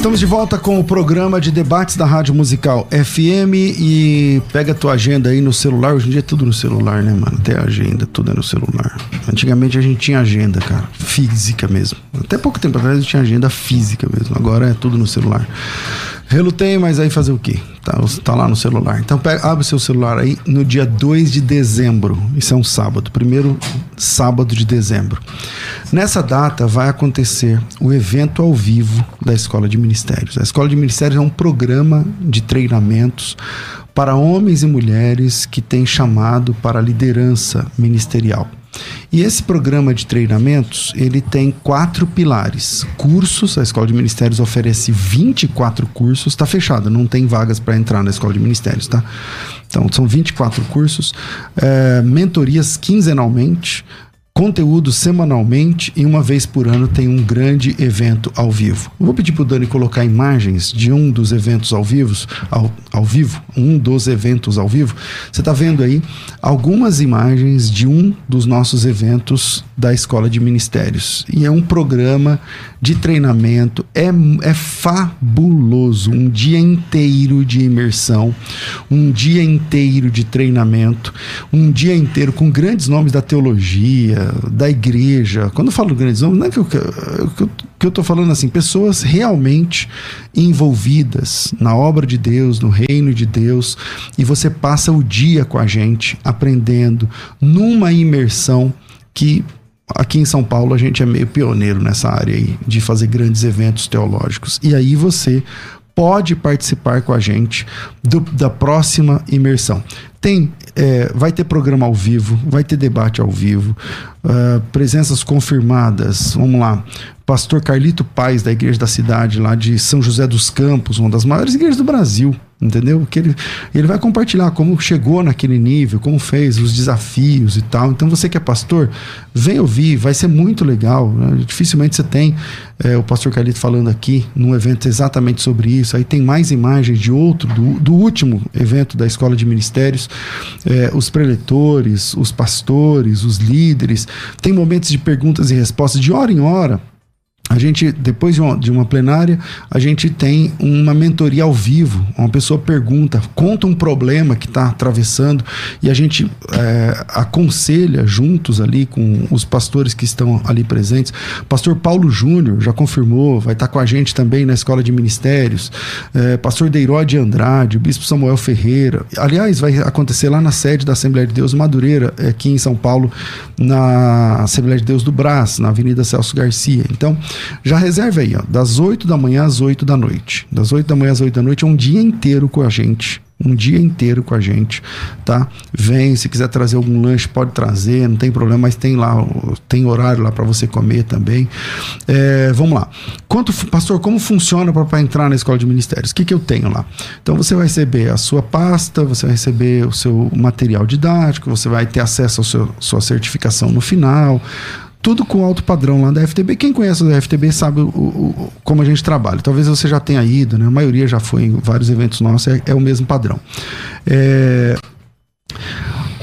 Estamos de volta com o programa de debates da Rádio Musical FM e pega a tua agenda aí no celular. Hoje em dia é tudo no celular, né, mano? Até agenda, tudo é no celular. Antigamente a gente tinha agenda, cara, física mesmo. Até pouco tempo atrás a gente tinha agenda física mesmo. Agora é tudo no celular. Relutei, mas aí fazer o quê? Tá, tá lá no celular. Então pega, abre seu celular aí no dia 2 de dezembro. Isso é um sábado, primeiro sábado de dezembro. Nessa data vai acontecer o evento ao vivo da Escola de Ministérios. A Escola de Ministérios é um programa de treinamentos para homens e mulheres que têm chamado para a liderança ministerial. E esse programa de treinamentos, ele tem quatro pilares. Cursos, a Escola de Ministérios oferece 24 cursos, está fechada, não tem vagas para entrar na Escola de Ministérios, tá? Então, são 24 cursos, é, mentorias quinzenalmente, conteúdo semanalmente e uma vez por ano tem um grande evento ao vivo. Vou pedir pro Dani colocar imagens de um dos eventos ao vivo, ao, ao vivo, um dos eventos ao vivo. Você está vendo aí algumas imagens de um dos nossos eventos da Escola de Ministérios. E é um programa de treinamento, é, é fabuloso. Um dia inteiro de imersão, um dia inteiro de treinamento, um dia inteiro com grandes nomes da teologia, da igreja. Quando eu falo nomes, não é que eu, que eu, tô falando assim, pessoas realmente envolvidas na obra de Deus, no reino de Deus, e você passa o dia com a gente aprendendo numa imersão que aqui em São Paulo a gente é meio pioneiro nessa área aí de fazer grandes eventos teológicos. E aí você pode participar com a gente do- da próxima imersão. Tem, é, vai ter programa ao vivo, vai ter debate ao vivo, ah, presenças confirmadas. Vamos lá, Pastor Carlito Paz da Igreja da Cidade, lá de São José dos Campos, uma das maiores igrejas do Brasil, entendeu? Que ele, ele vai compartilhar como chegou naquele nível, como fez, os desafios e tal. Então você que é pastor, vem ouvir, vai ser muito legal. né? Dificilmente você tem é, o pastor Carlito falando aqui num evento exatamente sobre isso. Aí tem mais imagens de outro, do, do último evento da Escola de Ministérios, é, os preletores, os pastores, os líderes. Tem momentos de perguntas e respostas de hora em hora. A gente, depois de uma, de uma plenária, a gente tem uma mentoria ao vivo. Uma pessoa pergunta, conta um problema que está atravessando e a gente é, aconselha juntos ali com os pastores que estão ali presentes. Pastor Paulo Júnior já confirmou, vai estar com a gente também na Escola de Ministérios. É, Pastor Deiró de Andrade, Bispo Samuel Ferreira. Aliás, vai acontecer lá na sede da Assembleia de Deus Madureira, aqui em São Paulo, na Assembleia de Deus do Brás, na Avenida Celso Garcia. Então, já reserva aí, ó, das 8 da manhã às 8 da noite. Das 8 da manhã às 8 da noite é um dia inteiro com a gente. Um dia inteiro com a gente, tá? Vem, se quiser trazer algum lanche, pode trazer, não tem problema, mas tem lá, tem horário lá para você comer também. É, vamos lá. Quanto, pastor, como funciona para entrar na escola de ministérios? O que, que eu tenho lá? Então você vai receber a sua pasta, você vai receber o seu material didático, você vai ter acesso à sua certificação no final tudo com alto padrão lá da FTB. Quem conhece a FTB sabe o, o- como a gente trabalha. Talvez você já tenha ido, né? A maioria já foi em vários eventos nossos, é, é o mesmo padrão. É,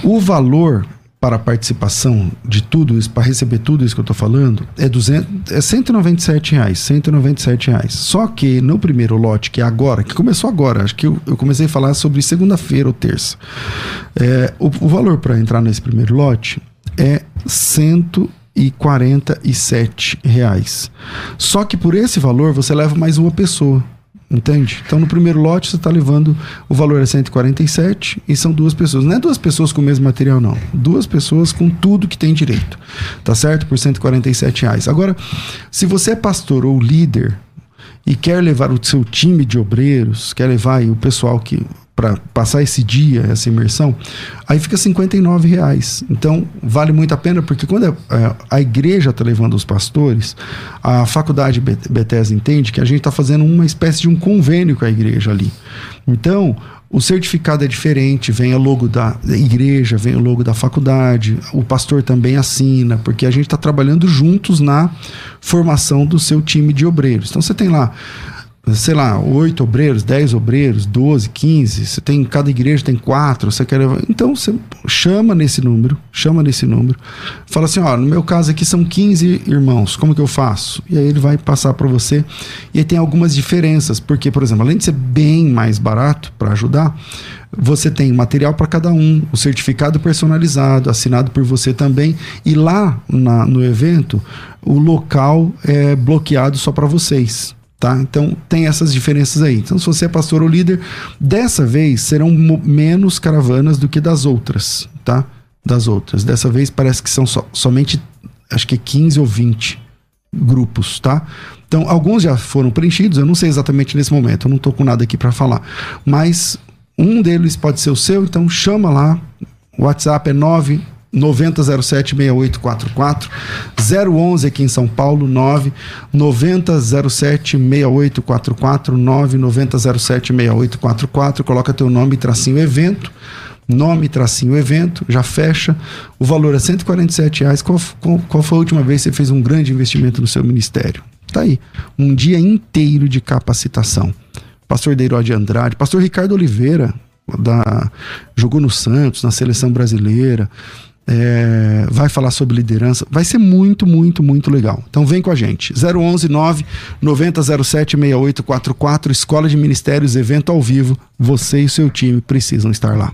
o valor para a participação de tudo isso, para receber tudo isso que eu estou falando, é, 200, é 197 reais, 197 reais. Só que no primeiro lote, que é agora, que começou agora, acho que eu, eu comecei a falar sobre segunda-feira ou terça, é, o, o valor para entrar nesse primeiro lote é 147 reais. Só que por esse valor você leva mais uma pessoa. Entende? Então no primeiro lote você está levando o valor é 147 e são duas pessoas. Não é duas pessoas com o mesmo material, não. Duas pessoas com tudo que tem direito. Tá certo? Por 147 reais. Agora, se você é pastor ou líder e quer levar o seu time de obreiros, quer levar o pessoal que para passar esse dia, essa imersão, aí fica 59 reais. Então vale muito a pena porque quando a, a- a igreja está levando os pastores, a faculdade Bet- Bethesda entende que a gente está fazendo uma espécie de um convênio com a igreja ali. Então o certificado é diferente, vem o logo da igreja, vem o logo da faculdade, o pastor também assina, porque a gente está trabalhando juntos na formação do seu time de obreiros. Então você tem lá, sei lá, oito obreiros, dez obreiros, 12, 15, você tem, cada igreja tem quatro, você quer. Então você chama nesse número, chama nesse número, fala assim: ó, no meu caso aqui são 15 irmãos, como que eu faço? E aí ele vai passar para você. E aí tem algumas diferenças, porque, por exemplo, além de ser bem mais barato para ajudar, você tem material para cada um, o certificado personalizado, assinado por você também, e lá na- no evento, o local é bloqueado só para vocês. Tá? Então tem essas diferenças aí. Então, se você é pastor ou líder, dessa vez serão menos caravanas do que das outras, tá? Das outras. Dessa vez parece que são só- somente, acho que 15 ou 20 grupos, tá? Então, alguns já foram preenchidos, eu não sei exatamente nesse momento, eu não tô com nada aqui para falar. Mas um deles pode ser o seu, então chama lá. O WhatsApp é 9 9007-6844, 011 aqui em São Paulo, 9 9007-6844, 9 9007-6844, coloca teu nome, tracinho evento, nome, tracinho evento, já fecha, o valor é 147 reais, qual, qual, qual foi a última vez que você fez um grande investimento no seu ministério? Tá aí, um dia inteiro de capacitação. Pastor Deiró de Andrade, pastor Ricardo Oliveira, da, jogou no Santos, na seleção brasileira, é, vai falar sobre liderança, vai ser muito, muito, muito legal. Então vem com a gente. 011 9 9007 6844, Escola de Ministérios, evento ao vivo. Você e o seu time precisam estar lá.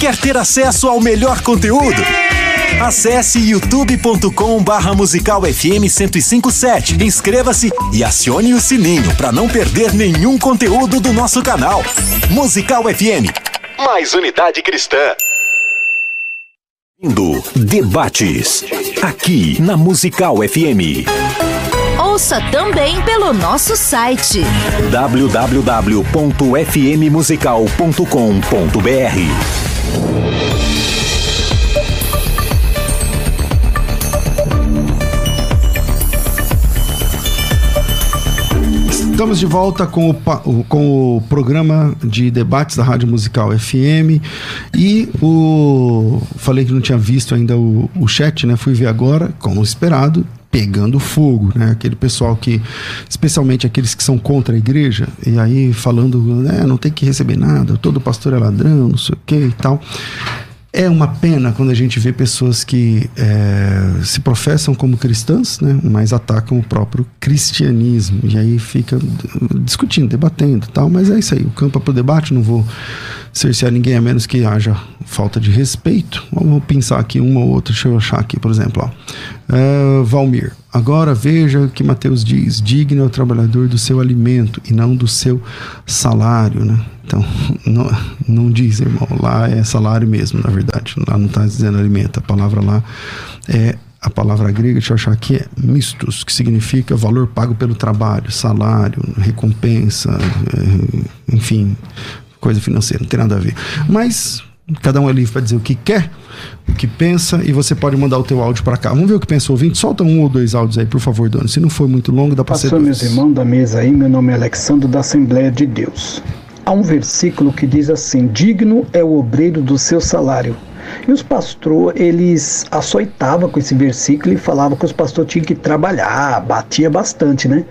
Quer ter acesso ao melhor conteúdo? Acesse youtube.com barra musical FM 1057. Inscreva-se e acione o sininho para não perder nenhum conteúdo do nosso canal. Musical FM. Mais unidade cristã. Indo Debates. Aqui na Musical FM. Ouça também pelo nosso site www.fmmusical.com.br. Estamos de volta com o, com o programa de debates da Rádio Musical FM e o falei que não tinha visto ainda o, o chat, né? Fui ver agora, como esperado, pegando fogo, né? Aquele pessoal que, especialmente aqueles que são contra a igreja e aí falando, né? Não tem que receber nada, todo pastor é ladrão, não sei o que e tal. É uma pena quando a gente vê pessoas que é, se professam como cristãs, né, mas atacam o próprio cristianismo. E aí fica discutindo, debatendo tal. Mas é isso aí, o campo é para o debate, não vou cercear ninguém a menos que haja falta de respeito. Vamos pensar aqui uma ou outra, deixa eu achar aqui, por exemplo. Ó. É, Valmir, agora veja o que Mateus diz: digno é o trabalhador do seu alimento e não do seu salário, né? Então, não, não diz, irmão, lá é salário mesmo, na verdade. Lá não está dizendo alimento. A palavra lá é a palavra grega, deixa eu achar aqui, é mistos, que significa valor pago pelo trabalho, salário, recompensa, é, enfim, coisa financeira, não tem nada a ver. Mas cada um é livre para dizer o que quer, o que pensa, e você pode mandar o teu áudio para cá. Vamos ver o que pensa o ouvinte? Solta um ou dois áudios aí, por favor, Dona. Se não for muito longo, dá para ser dois. meus irmãos da mesa aí, meu nome é Alexandre da Assembleia de Deus. Há um versículo que diz assim: Digno é o obreiro do seu salário. E os pastores, eles açoitavam com esse versículo e falavam que os pastores tinham que trabalhar, batia bastante, né?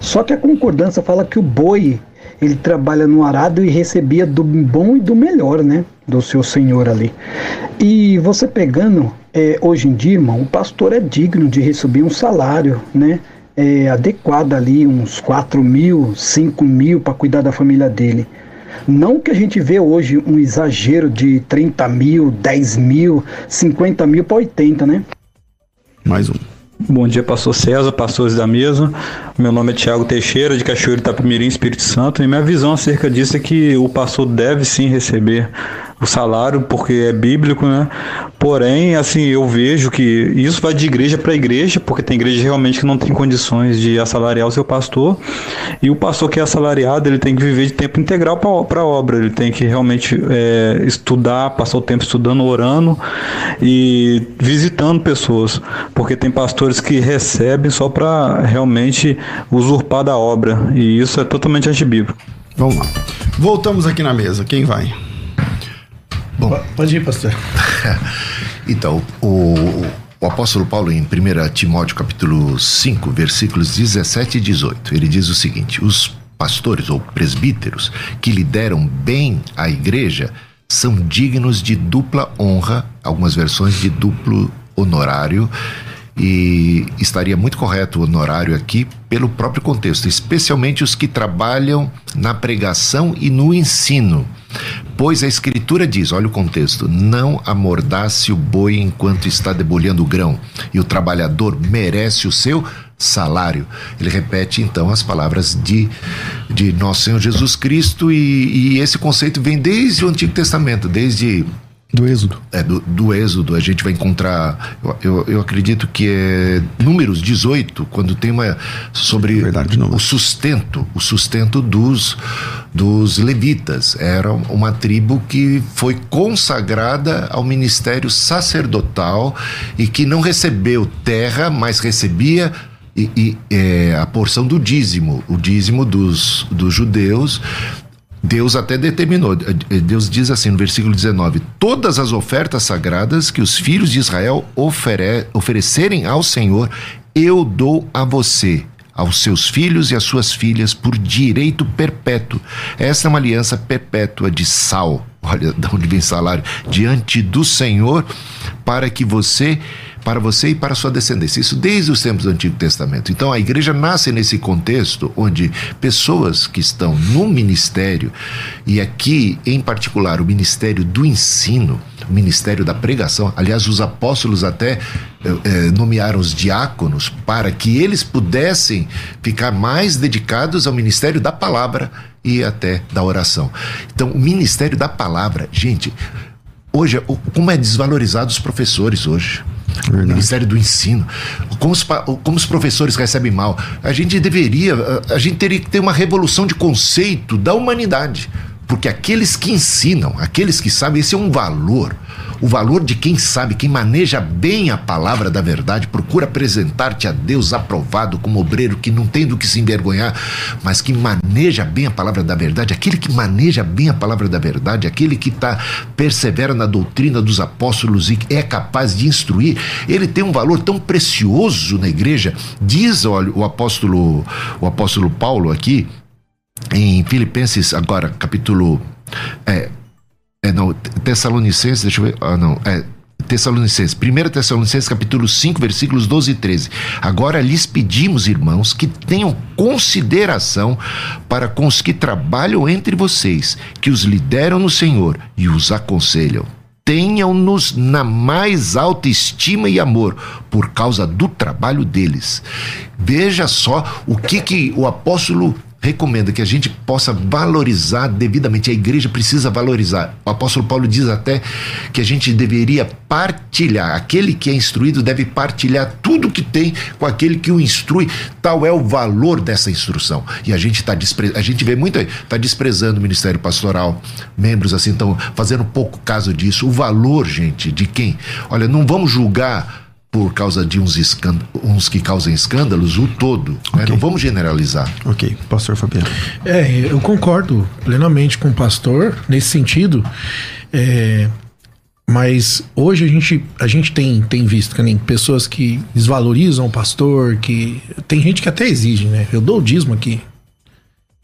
Só que a concordância fala que o boi, ele trabalha no arado e recebia do bom e do melhor, né? Do seu senhor ali. E você pegando, é, hoje em dia, irmão, o pastor é digno de receber um salário, né? É, adequado ali, uns 4 mil, 5 mil para cuidar da família dele. Não que a gente vê hoje um exagero de 30 mil, 10 mil, 50 mil para 80, né? Mais um. Bom dia, pastor César, pastores da mesa. Meu nome é Tiago Teixeira, de Cachoeiro Itapemirim, Espírito Santo, e minha visão acerca disso é que o pastor deve sim receber o salário, porque é bíblico, né? Porém, assim, eu vejo que isso vai de igreja para igreja, porque tem igreja realmente que não tem condições de assalariar o seu pastor, e o pastor que é assalariado, ele tem que viver de tempo integral para a obra, ele tem que realmente é, estudar, passar o tempo estudando, orando e visitando pessoas, porque tem pastores que recebem só para realmente usurpar da obra, e isso é totalmente antibíblico. Vamos lá. Voltamos aqui na mesa. Quem vai? Bom, Pode ir, pastor. Então, o, o apóstolo Paulo, em 1 Timóteo capítulo 5, versículos 17 e 18, ele diz o seguinte: os pastores ou presbíteros que lideram bem a igreja são dignos de dupla honra, algumas versões de duplo honorário, e estaria muito correto o honorário aqui pelo próprio contexto, especialmente os que trabalham na pregação e no ensino. Pois a escritura diz, olha o contexto, não amordace o boi enquanto está debulhando o grão, e o trabalhador merece o seu salário. Ele repete então as palavras de, de nosso Senhor Jesus Cristo, e, e esse conceito vem desde o Antigo Testamento, desde Do Êxodo. é, do, do Êxodo, a gente vai encontrar, eu, eu, eu acredito que é Números 18, quando tem uma sobre Verdade, o sustento, o sustento dos, dos levitas. Era uma tribo que foi consagrada ao ministério sacerdotal e que não recebeu terra, mas recebia e, e, é, a porção do dízimo, o dízimo dos, dos judeus. Deus até determinou. Deus diz assim no versículo 19: Todas as ofertas sagradas que os filhos de Israel ofere oferecerem ao Senhor, eu dou a você, aos seus filhos e às suas filhas, por direito perpétuo. Essa é uma aliança perpétua de sal. Olha de onde vem salário. Diante do Senhor, para que você para você e para sua descendência. Isso desde os tempos do Antigo Testamento. Então a igreja nasce nesse contexto onde pessoas que estão no ministério, e aqui em particular o ministério do ensino, o ministério da pregação, aliás, os apóstolos até eh, nomearam os diáconos para que eles pudessem ficar mais dedicados ao ministério da palavra e até da oração. Então, o ministério da palavra, gente, hoje, como é desvalorizado os professores hoje. Verdade. Ministério do Ensino. Como os, como os professores recebem mal. A gente deveria, a gente teria que ter uma revolução de conceito da humanidade. Porque aqueles que ensinam, aqueles que sabem, esse é um valor o valor de quem sabe, quem maneja bem a palavra da verdade, procura apresentar-te a Deus aprovado como obreiro que não tem do que se envergonhar, mas que maneja bem a palavra da verdade, aquele que maneja bem a palavra da verdade, aquele que tá persevera na doutrina dos apóstolos e é capaz de instruir, ele tem um valor tão precioso na igreja. Diz olha, o apóstolo o apóstolo Paulo aqui em Filipenses agora capítulo é, é, não, Tessalonicenses, deixa eu ver. Ah, não. É, Tessalonicenses, 1 Tessalonicenses capítulo 5, versículos 12 e 13. Agora lhes pedimos, irmãos, que tenham consideração para com os que trabalham entre vocês, que os lideram no Senhor e os aconselham. Tenham-nos na mais alta estima e amor por causa do trabalho deles. Veja só o que, que o apóstolo recomenda que a gente possa valorizar devidamente. A igreja precisa valorizar. O apóstolo Paulo diz até que a gente deveria partilhar. Aquele que é instruído deve partilhar tudo que tem com aquele que o instrui. Tal é o valor dessa instrução. E a gente está a gente vê muito aí, está desprezando o ministério pastoral. Membros assim estão fazendo pouco caso disso. O valor, gente, de quem? Olha, não vamos julgar por causa de uns, uns que causam escândalos, o todo. Né? Okay. Né? Não vamos generalizar. Ok, pastor Fabiano. É, eu concordo plenamente com o pastor nesse sentido. É, mas hoje a gente, a gente tem, tem visto que nem pessoas que desvalorizam o pastor, que tem gente que até exige, né? Eu dou o dízimo aqui.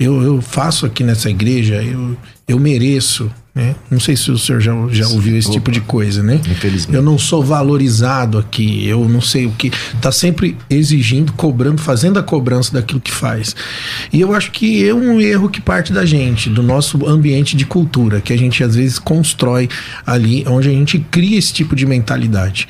Eu, eu faço aqui nessa igreja, eu, eu mereço. Né? Não sei se o senhor já, já ouviu esse Opa. tipo de coisa, né? Infelizmente. Eu não sou valorizado aqui, eu não sei o que. Tá sempre exigindo, cobrando, fazendo a cobrança daquilo que faz. E eu acho que é um erro que parte da gente, do nosso ambiente de cultura, que a gente às vezes constrói ali, onde a gente cria esse tipo de mentalidade.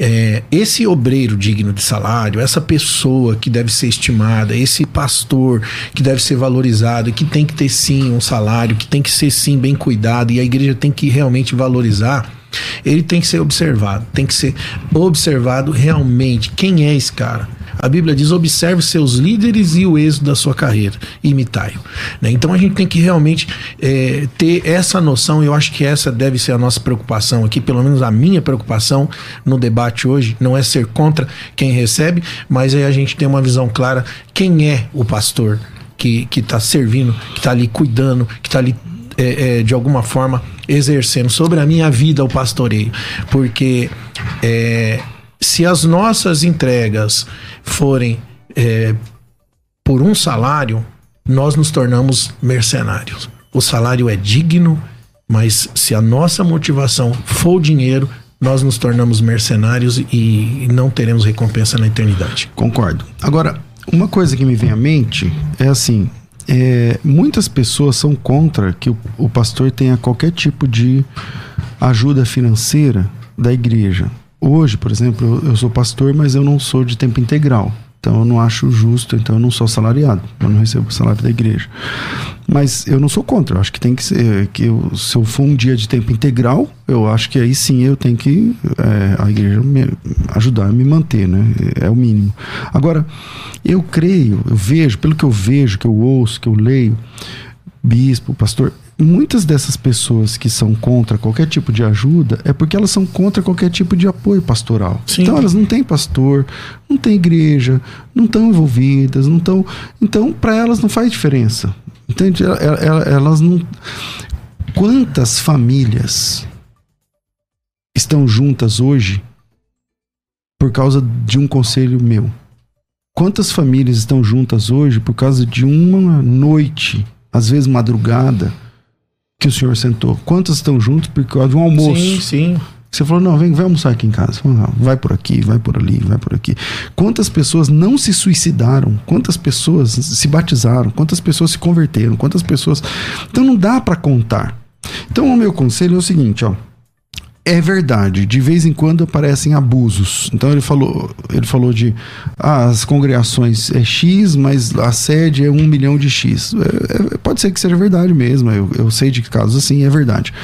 É, esse obreiro digno de salário, essa pessoa que deve ser estimada, esse pastor que deve ser valorizado, que tem que ter sim um salário, que tem que ser sim bem cuidado e a igreja tem que realmente valorizar, ele tem que ser observado, tem que ser observado realmente quem é esse cara. A Bíblia diz: observe seus líderes e o êxito da sua carreira, imitai-o. Né? Então a gente tem que realmente é, ter essa noção, eu acho que essa deve ser a nossa preocupação aqui, pelo menos a minha preocupação no debate hoje, não é ser contra quem recebe, mas aí a gente tem uma visão clara quem é o pastor que está servindo, que está ali cuidando, que está ali é, é, de alguma forma exercendo sobre a minha vida o pastoreio, porque é, se as nossas entregas forem é, por um salário, nós nos tornamos mercenários. O salário é digno, mas se a nossa motivação for o dinheiro, nós nos tornamos mercenários e não teremos recompensa na eternidade. Concordo. Agora, uma coisa que me vem à mente é assim: é, muitas pessoas são contra que o, o pastor tenha qualquer tipo de ajuda financeira da igreja. Hoje, por exemplo, eu, eu sou pastor, mas eu não sou de tempo integral. Então eu não acho justo, então eu não sou salariado, eu não recebo o salário da igreja. Mas eu não sou contra, eu acho que tem que ser, que eu, se eu for um dia de tempo integral, eu acho que aí sim eu tenho que é, a igreja me ajudar a me manter, né? É o mínimo. Agora, eu creio, eu vejo, pelo que eu vejo, que eu ouço, que eu leio, bispo, pastor, muitas dessas pessoas que são contra qualquer tipo de ajuda é porque elas são contra qualquer tipo de apoio pastoral. Sim. Então elas não têm pastor, não têm igreja, não estão envolvidas, não estão. Então para elas não faz diferença. Entende? Elas não. Quantas famílias estão juntas hoje por causa de um conselho meu? Quantas famílias estão juntas hoje por causa de uma noite, às vezes madrugada, que o senhor sentou? Quantas estão juntas por causa de um almoço? Sim, sim. Você falou, não, vem, vai almoçar aqui em casa. Vai por aqui, vai por ali, vai por aqui. Quantas pessoas não se suicidaram? Quantas pessoas se batizaram? Quantas pessoas se converteram? Quantas pessoas. Então não dá para contar. Então o meu conselho é o seguinte, ó. É verdade, de vez em quando aparecem abusos. Então ele falou, ele falou de ah, as congregações é X, mas a sede é um milhão de X. É, é, pode ser que seja verdade mesmo. Eu, eu sei de casos assim, é verdade.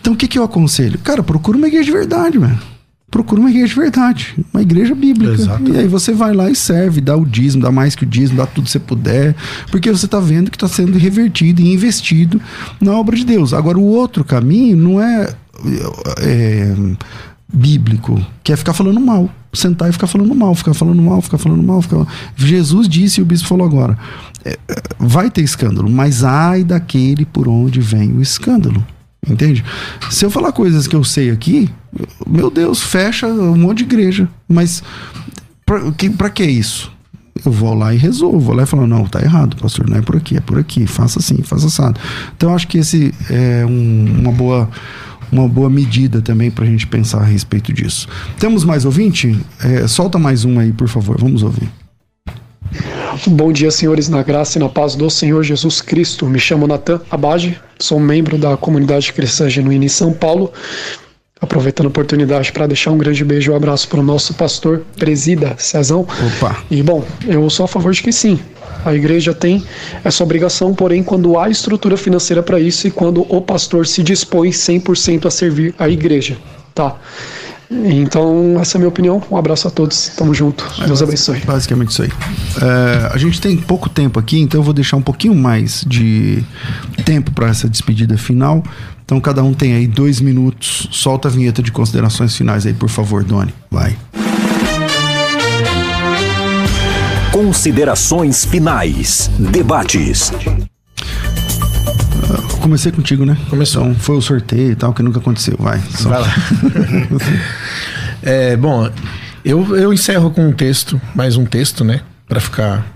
Então o que, que eu aconselho? Cara, procura uma igreja de verdade, mano. Procura uma igreja de verdade, uma igreja bíblica. Exatamente. E aí você vai lá e serve, dá o dízimo, dá mais que o dízimo, dá tudo que você puder, porque você está vendo que está sendo revertido e investido na obra de Deus. Agora, o outro caminho não é, é bíblico, que é ficar falando mal. Sentar e ficar falando mal, ficar falando mal, ficar falando mal. Ficar... Jesus disse e o bispo falou agora: é, vai ter escândalo, mas ai daquele por onde vem o escândalo. Entende? Se eu falar coisas que eu sei aqui, meu Deus, fecha um monte de igreja. Mas pra que, pra que isso? Eu vou lá e resolvo, vou lá e falo, não, tá errado, pastor, não é por aqui, é por aqui, faça assim, faça assado. Então eu acho que esse é um- uma boa uma boa medida também pra gente pensar a respeito disso. Temos mais ouvinte? É, solta mais um aí, por favor, vamos ouvir. Bom dia, senhores, na graça e na paz do Senhor Jesus Cristo. Me chamo Natan Abage, sou membro da comunidade cristã genuína em São Paulo. Aproveitando a oportunidade para deixar um grande beijo e um abraço para o nosso pastor, presida Cezão. Opa. E bom, eu sou a favor de que sim. A igreja tem essa obrigação, porém, quando há estrutura financeira para isso e quando o pastor se dispõe 100% a servir a igreja, tá? Então, essa é a minha opinião. Um abraço a todos. Tamo junto. Deus abençoe. Basicamente isso aí. É, a gente tem pouco tempo aqui, então eu vou deixar um pouquinho mais de tempo para essa despedida final. Então cada um tem aí dois minutos. Solta a vinheta de considerações finais aí, por favor, Doni. Vai. Considerações finais. Debates. Comecei contigo, né? Começou. Então foi o sorteio e tal, que nunca aconteceu. Vai. Só. Vai lá. É, bom, eu, eu encerro com um texto, mais um texto, né? Pra ficar.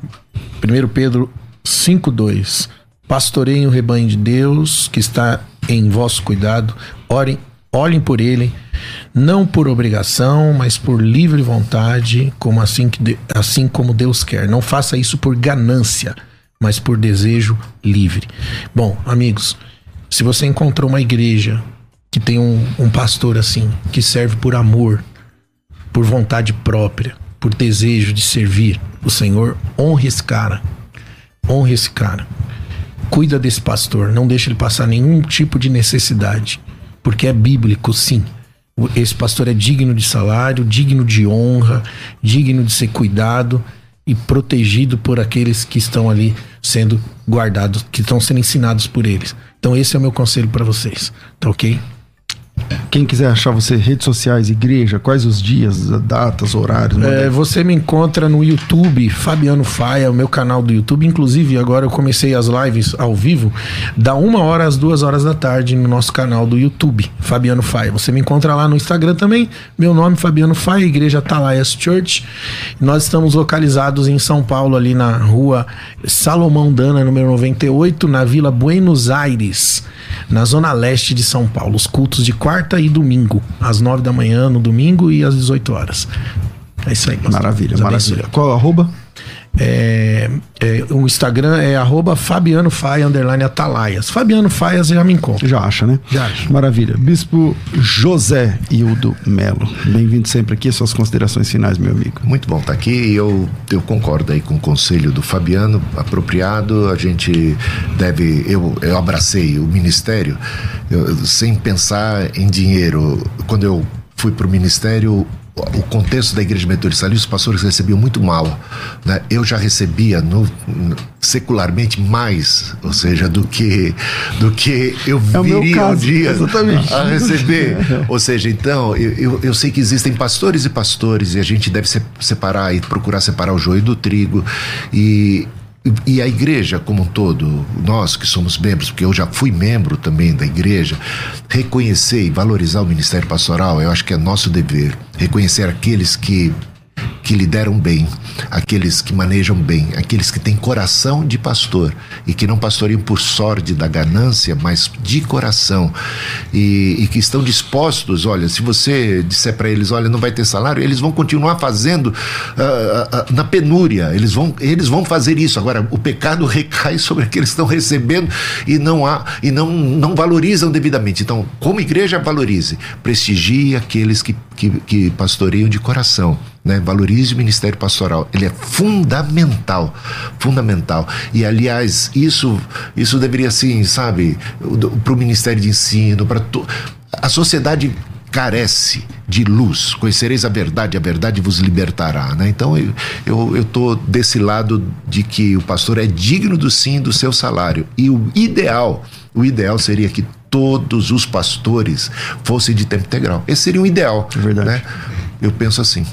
1 Pedro 5,2. Pastoreiem o rebanho de Deus que está em vosso cuidado. Orem, olhem por ele, não por obrigação, mas por livre vontade, como assim, que de- assim como Deus quer. Não faça isso por ganância, mas por desejo livre. Bom, amigos, se você encontrou uma igreja que tem um, um pastor assim, que serve por amor, por vontade própria, por desejo de servir o Senhor, honre esse cara. Honre esse cara. Cuida desse pastor, não deixe ele passar nenhum tipo de necessidade, porque é bíblico, sim. Esse pastor é digno de salário, digno de honra, digno de ser cuidado e protegido por aqueles que estão ali sendo guardados, que estão sendo ensinados por eles. Então esse é o meu conselho para vocês, tá ok? Quem quiser achar você, redes sociais, igreja, quais os dias, datas, horários. É, você me encontra no YouTube, Fabiano Faia, o meu canal do YouTube. Inclusive, agora eu comecei as lives ao vivo, da uma hora às duas horas da tarde, no nosso canal do YouTube, Fabiano Faia. Você me encontra lá no Instagram também. Meu nome, Fabiano Faia, Igreja Talaias Church. Nós estamos localizados em São Paulo, ali na rua Salomão Dana, número 98, na Vila Buenos Aires, na zona leste de São Paulo. Os cultos de quarta e domingo, às nove da manhã no domingo e às 18 horas. É isso aí. pastor. Maravilha, abençoe. maravilha. Qual arroba? É, é, o Instagram é arroba Fabiano Faia, underline Atalaias. Fabiano Faia, você já me encontra. Já acha, né? Já acho. Maravilha. Bispo José Hildo Melo. Bem-vindo sempre aqui. Suas considerações finais, meu amigo. Muito bom estar aqui eu, eu concordo aí com o conselho do Fabiano, apropriado. A gente deve. Eu, eu abracei o ministério eu- sem pensar em dinheiro. Quando eu fui para o ministério, o contexto da igreja metodista ali, os pastores recebiam muito mal. Né? Eu já recebia no, secularmente mais, ou seja, do que, do que eu É viria um caso, dia exatamente. a receber. Ou seja, então, eu, eu, eu sei que existem pastores e pastores, e a gente deve se- separar e procurar separar o joio do trigo. E, e a igreja como um todo, nós que somos membros, porque eu já fui membro também da igreja, reconhecer e valorizar o ministério pastoral, eu acho que é nosso dever. Reconhecer aqueles que que lideram bem, aqueles que manejam bem, aqueles que têm coração de pastor e que não pastoreiam por sorte da ganância, mas de coração e, e que estão dispostos. Olha, se você disser para eles, olha, não vai ter salário, eles vão continuar fazendo uh, uh, na penúria. Eles vão, eles vão fazer isso. Agora, o pecado recai sobre aqueles que estão recebendo e não há e não, não valorizam devidamente. Então, como igreja, valorize, prestigie aqueles que, que, que pastoreiam de coração né? Valorize o ministério pastoral. Ele é fundamental, fundamental. E aliás, isso isso deveria assim, sabe, para o ministério de ensino, para to... a sociedade carece de luz. Conhecereis a verdade, a verdade vos libertará. Né? Então eu, eu, eu tô desse lado de que o pastor é digno do sim do seu salário. E o ideal, o ideal seria que todos os pastores fossem de tempo integral. Esse seria o ideal. É verdade. Né? Eu penso assim.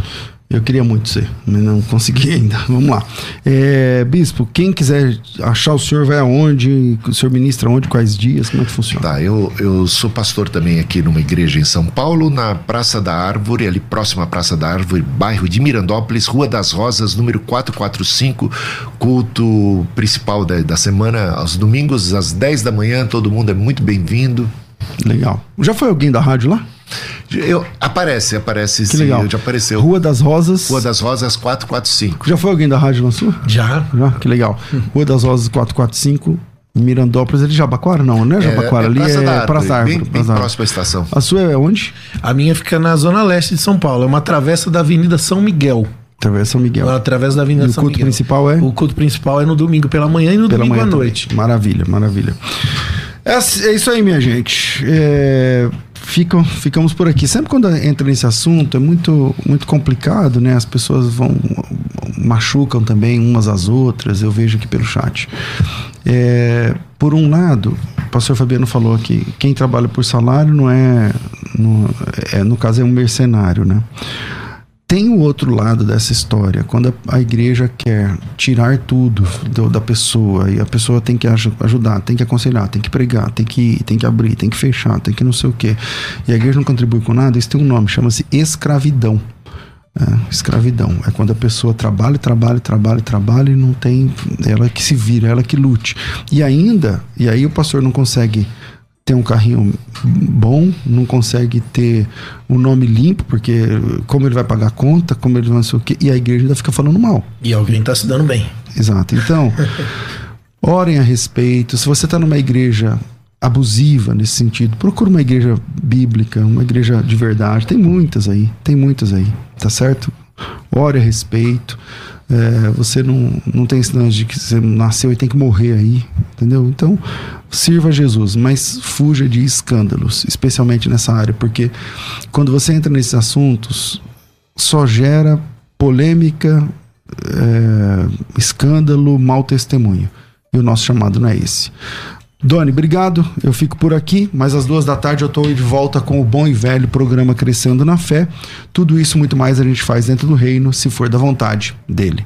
Eu queria muito ser, mas não consegui ainda. Vamos lá. É, Bispo, quem quiser achar o senhor, vai aonde? O senhor ministra onde? Quais dias? Como é que funciona? Tá, eu, eu sou pastor também aqui numa igreja em São Paulo, na Praça da Árvore, ali próximo à Praça da Árvore, bairro de Mirandópolis, Rua das Rosas, número 445, culto principal da, da semana, aos domingos, às 10 da manhã. Todo mundo é muito bem-vindo. Legal. Já foi alguém da rádio lá? Eu, aparece, aparece que sim, legal. já apareceu. Rua das Rosas. Rua das Rosas 445. Já foi alguém da rádio sua? Já. Já, que legal. Rua das Rosas 445. Mirandópolis, ele Jabaquara? Não, não é Jabaquara, é, é ali Praça é da Praça da Árvore. Bem, bem próxima à estação. A sua é onde? A minha fica na zona leste de São Paulo, é uma travessa da Avenida São Miguel. Travessa São Miguel. Através da Avenida e São o culto Miguel. principal é? O culto principal é no domingo pela manhã e no Pela domingo à também. noite. Maravilha, maravilha. É, é isso aí, minha gente. É, ficam, ficamos por aqui. Sempre quando entra nesse assunto é muito, muito complicado, né? As pessoas vão machucam também umas às outras. Eu vejo aqui pelo chat. É, por um lado, o pastor Fabiano falou que quem trabalha por salário não é, no, é no caso é um mercenário, né? Tem o outro lado dessa história, quando a, a igreja quer tirar tudo do- da pessoa e a pessoa tem que aju- ajudar, tem que aconselhar, tem que pregar, tem que, tem que abrir, tem que fechar, tem que não sei o quê. E a igreja não contribui com nada, isso tem um nome, chama-se escravidão. É, escravidão. É quando a pessoa trabalha, trabalha, trabalha, trabalha e não tem. Ela que se vira, ela que lute. E ainda, e aí o pastor não consegue ter um carrinho bom, não consegue ter o nome limpo, porque como ele vai pagar a conta, como ele vai não sei o quê, e a igreja ainda fica falando mal. E alguém tá se dando bem. Exato. Então, orem a respeito. Se você está numa igreja abusiva nesse sentido, procura uma igreja bíblica, uma igreja de verdade. Tem muitas aí, tem muitas aí, tá certo? Ore a respeito. É, você não, não tem lance de que você nasceu e tem que morrer aí, entendeu? Então, sirva a Jesus, mas fuja de escândalos, especialmente nessa área, porque quando você entra nesses assuntos, só gera polêmica, é, escândalo, mau testemunho. E o nosso chamado não é esse. Doni, obrigado. Eu fico por aqui, mas às duas da tarde eu estou de volta com o bom e velho programa Crescendo na Fé. Tudo isso muito mais a gente faz dentro do reino, se for da vontade dele.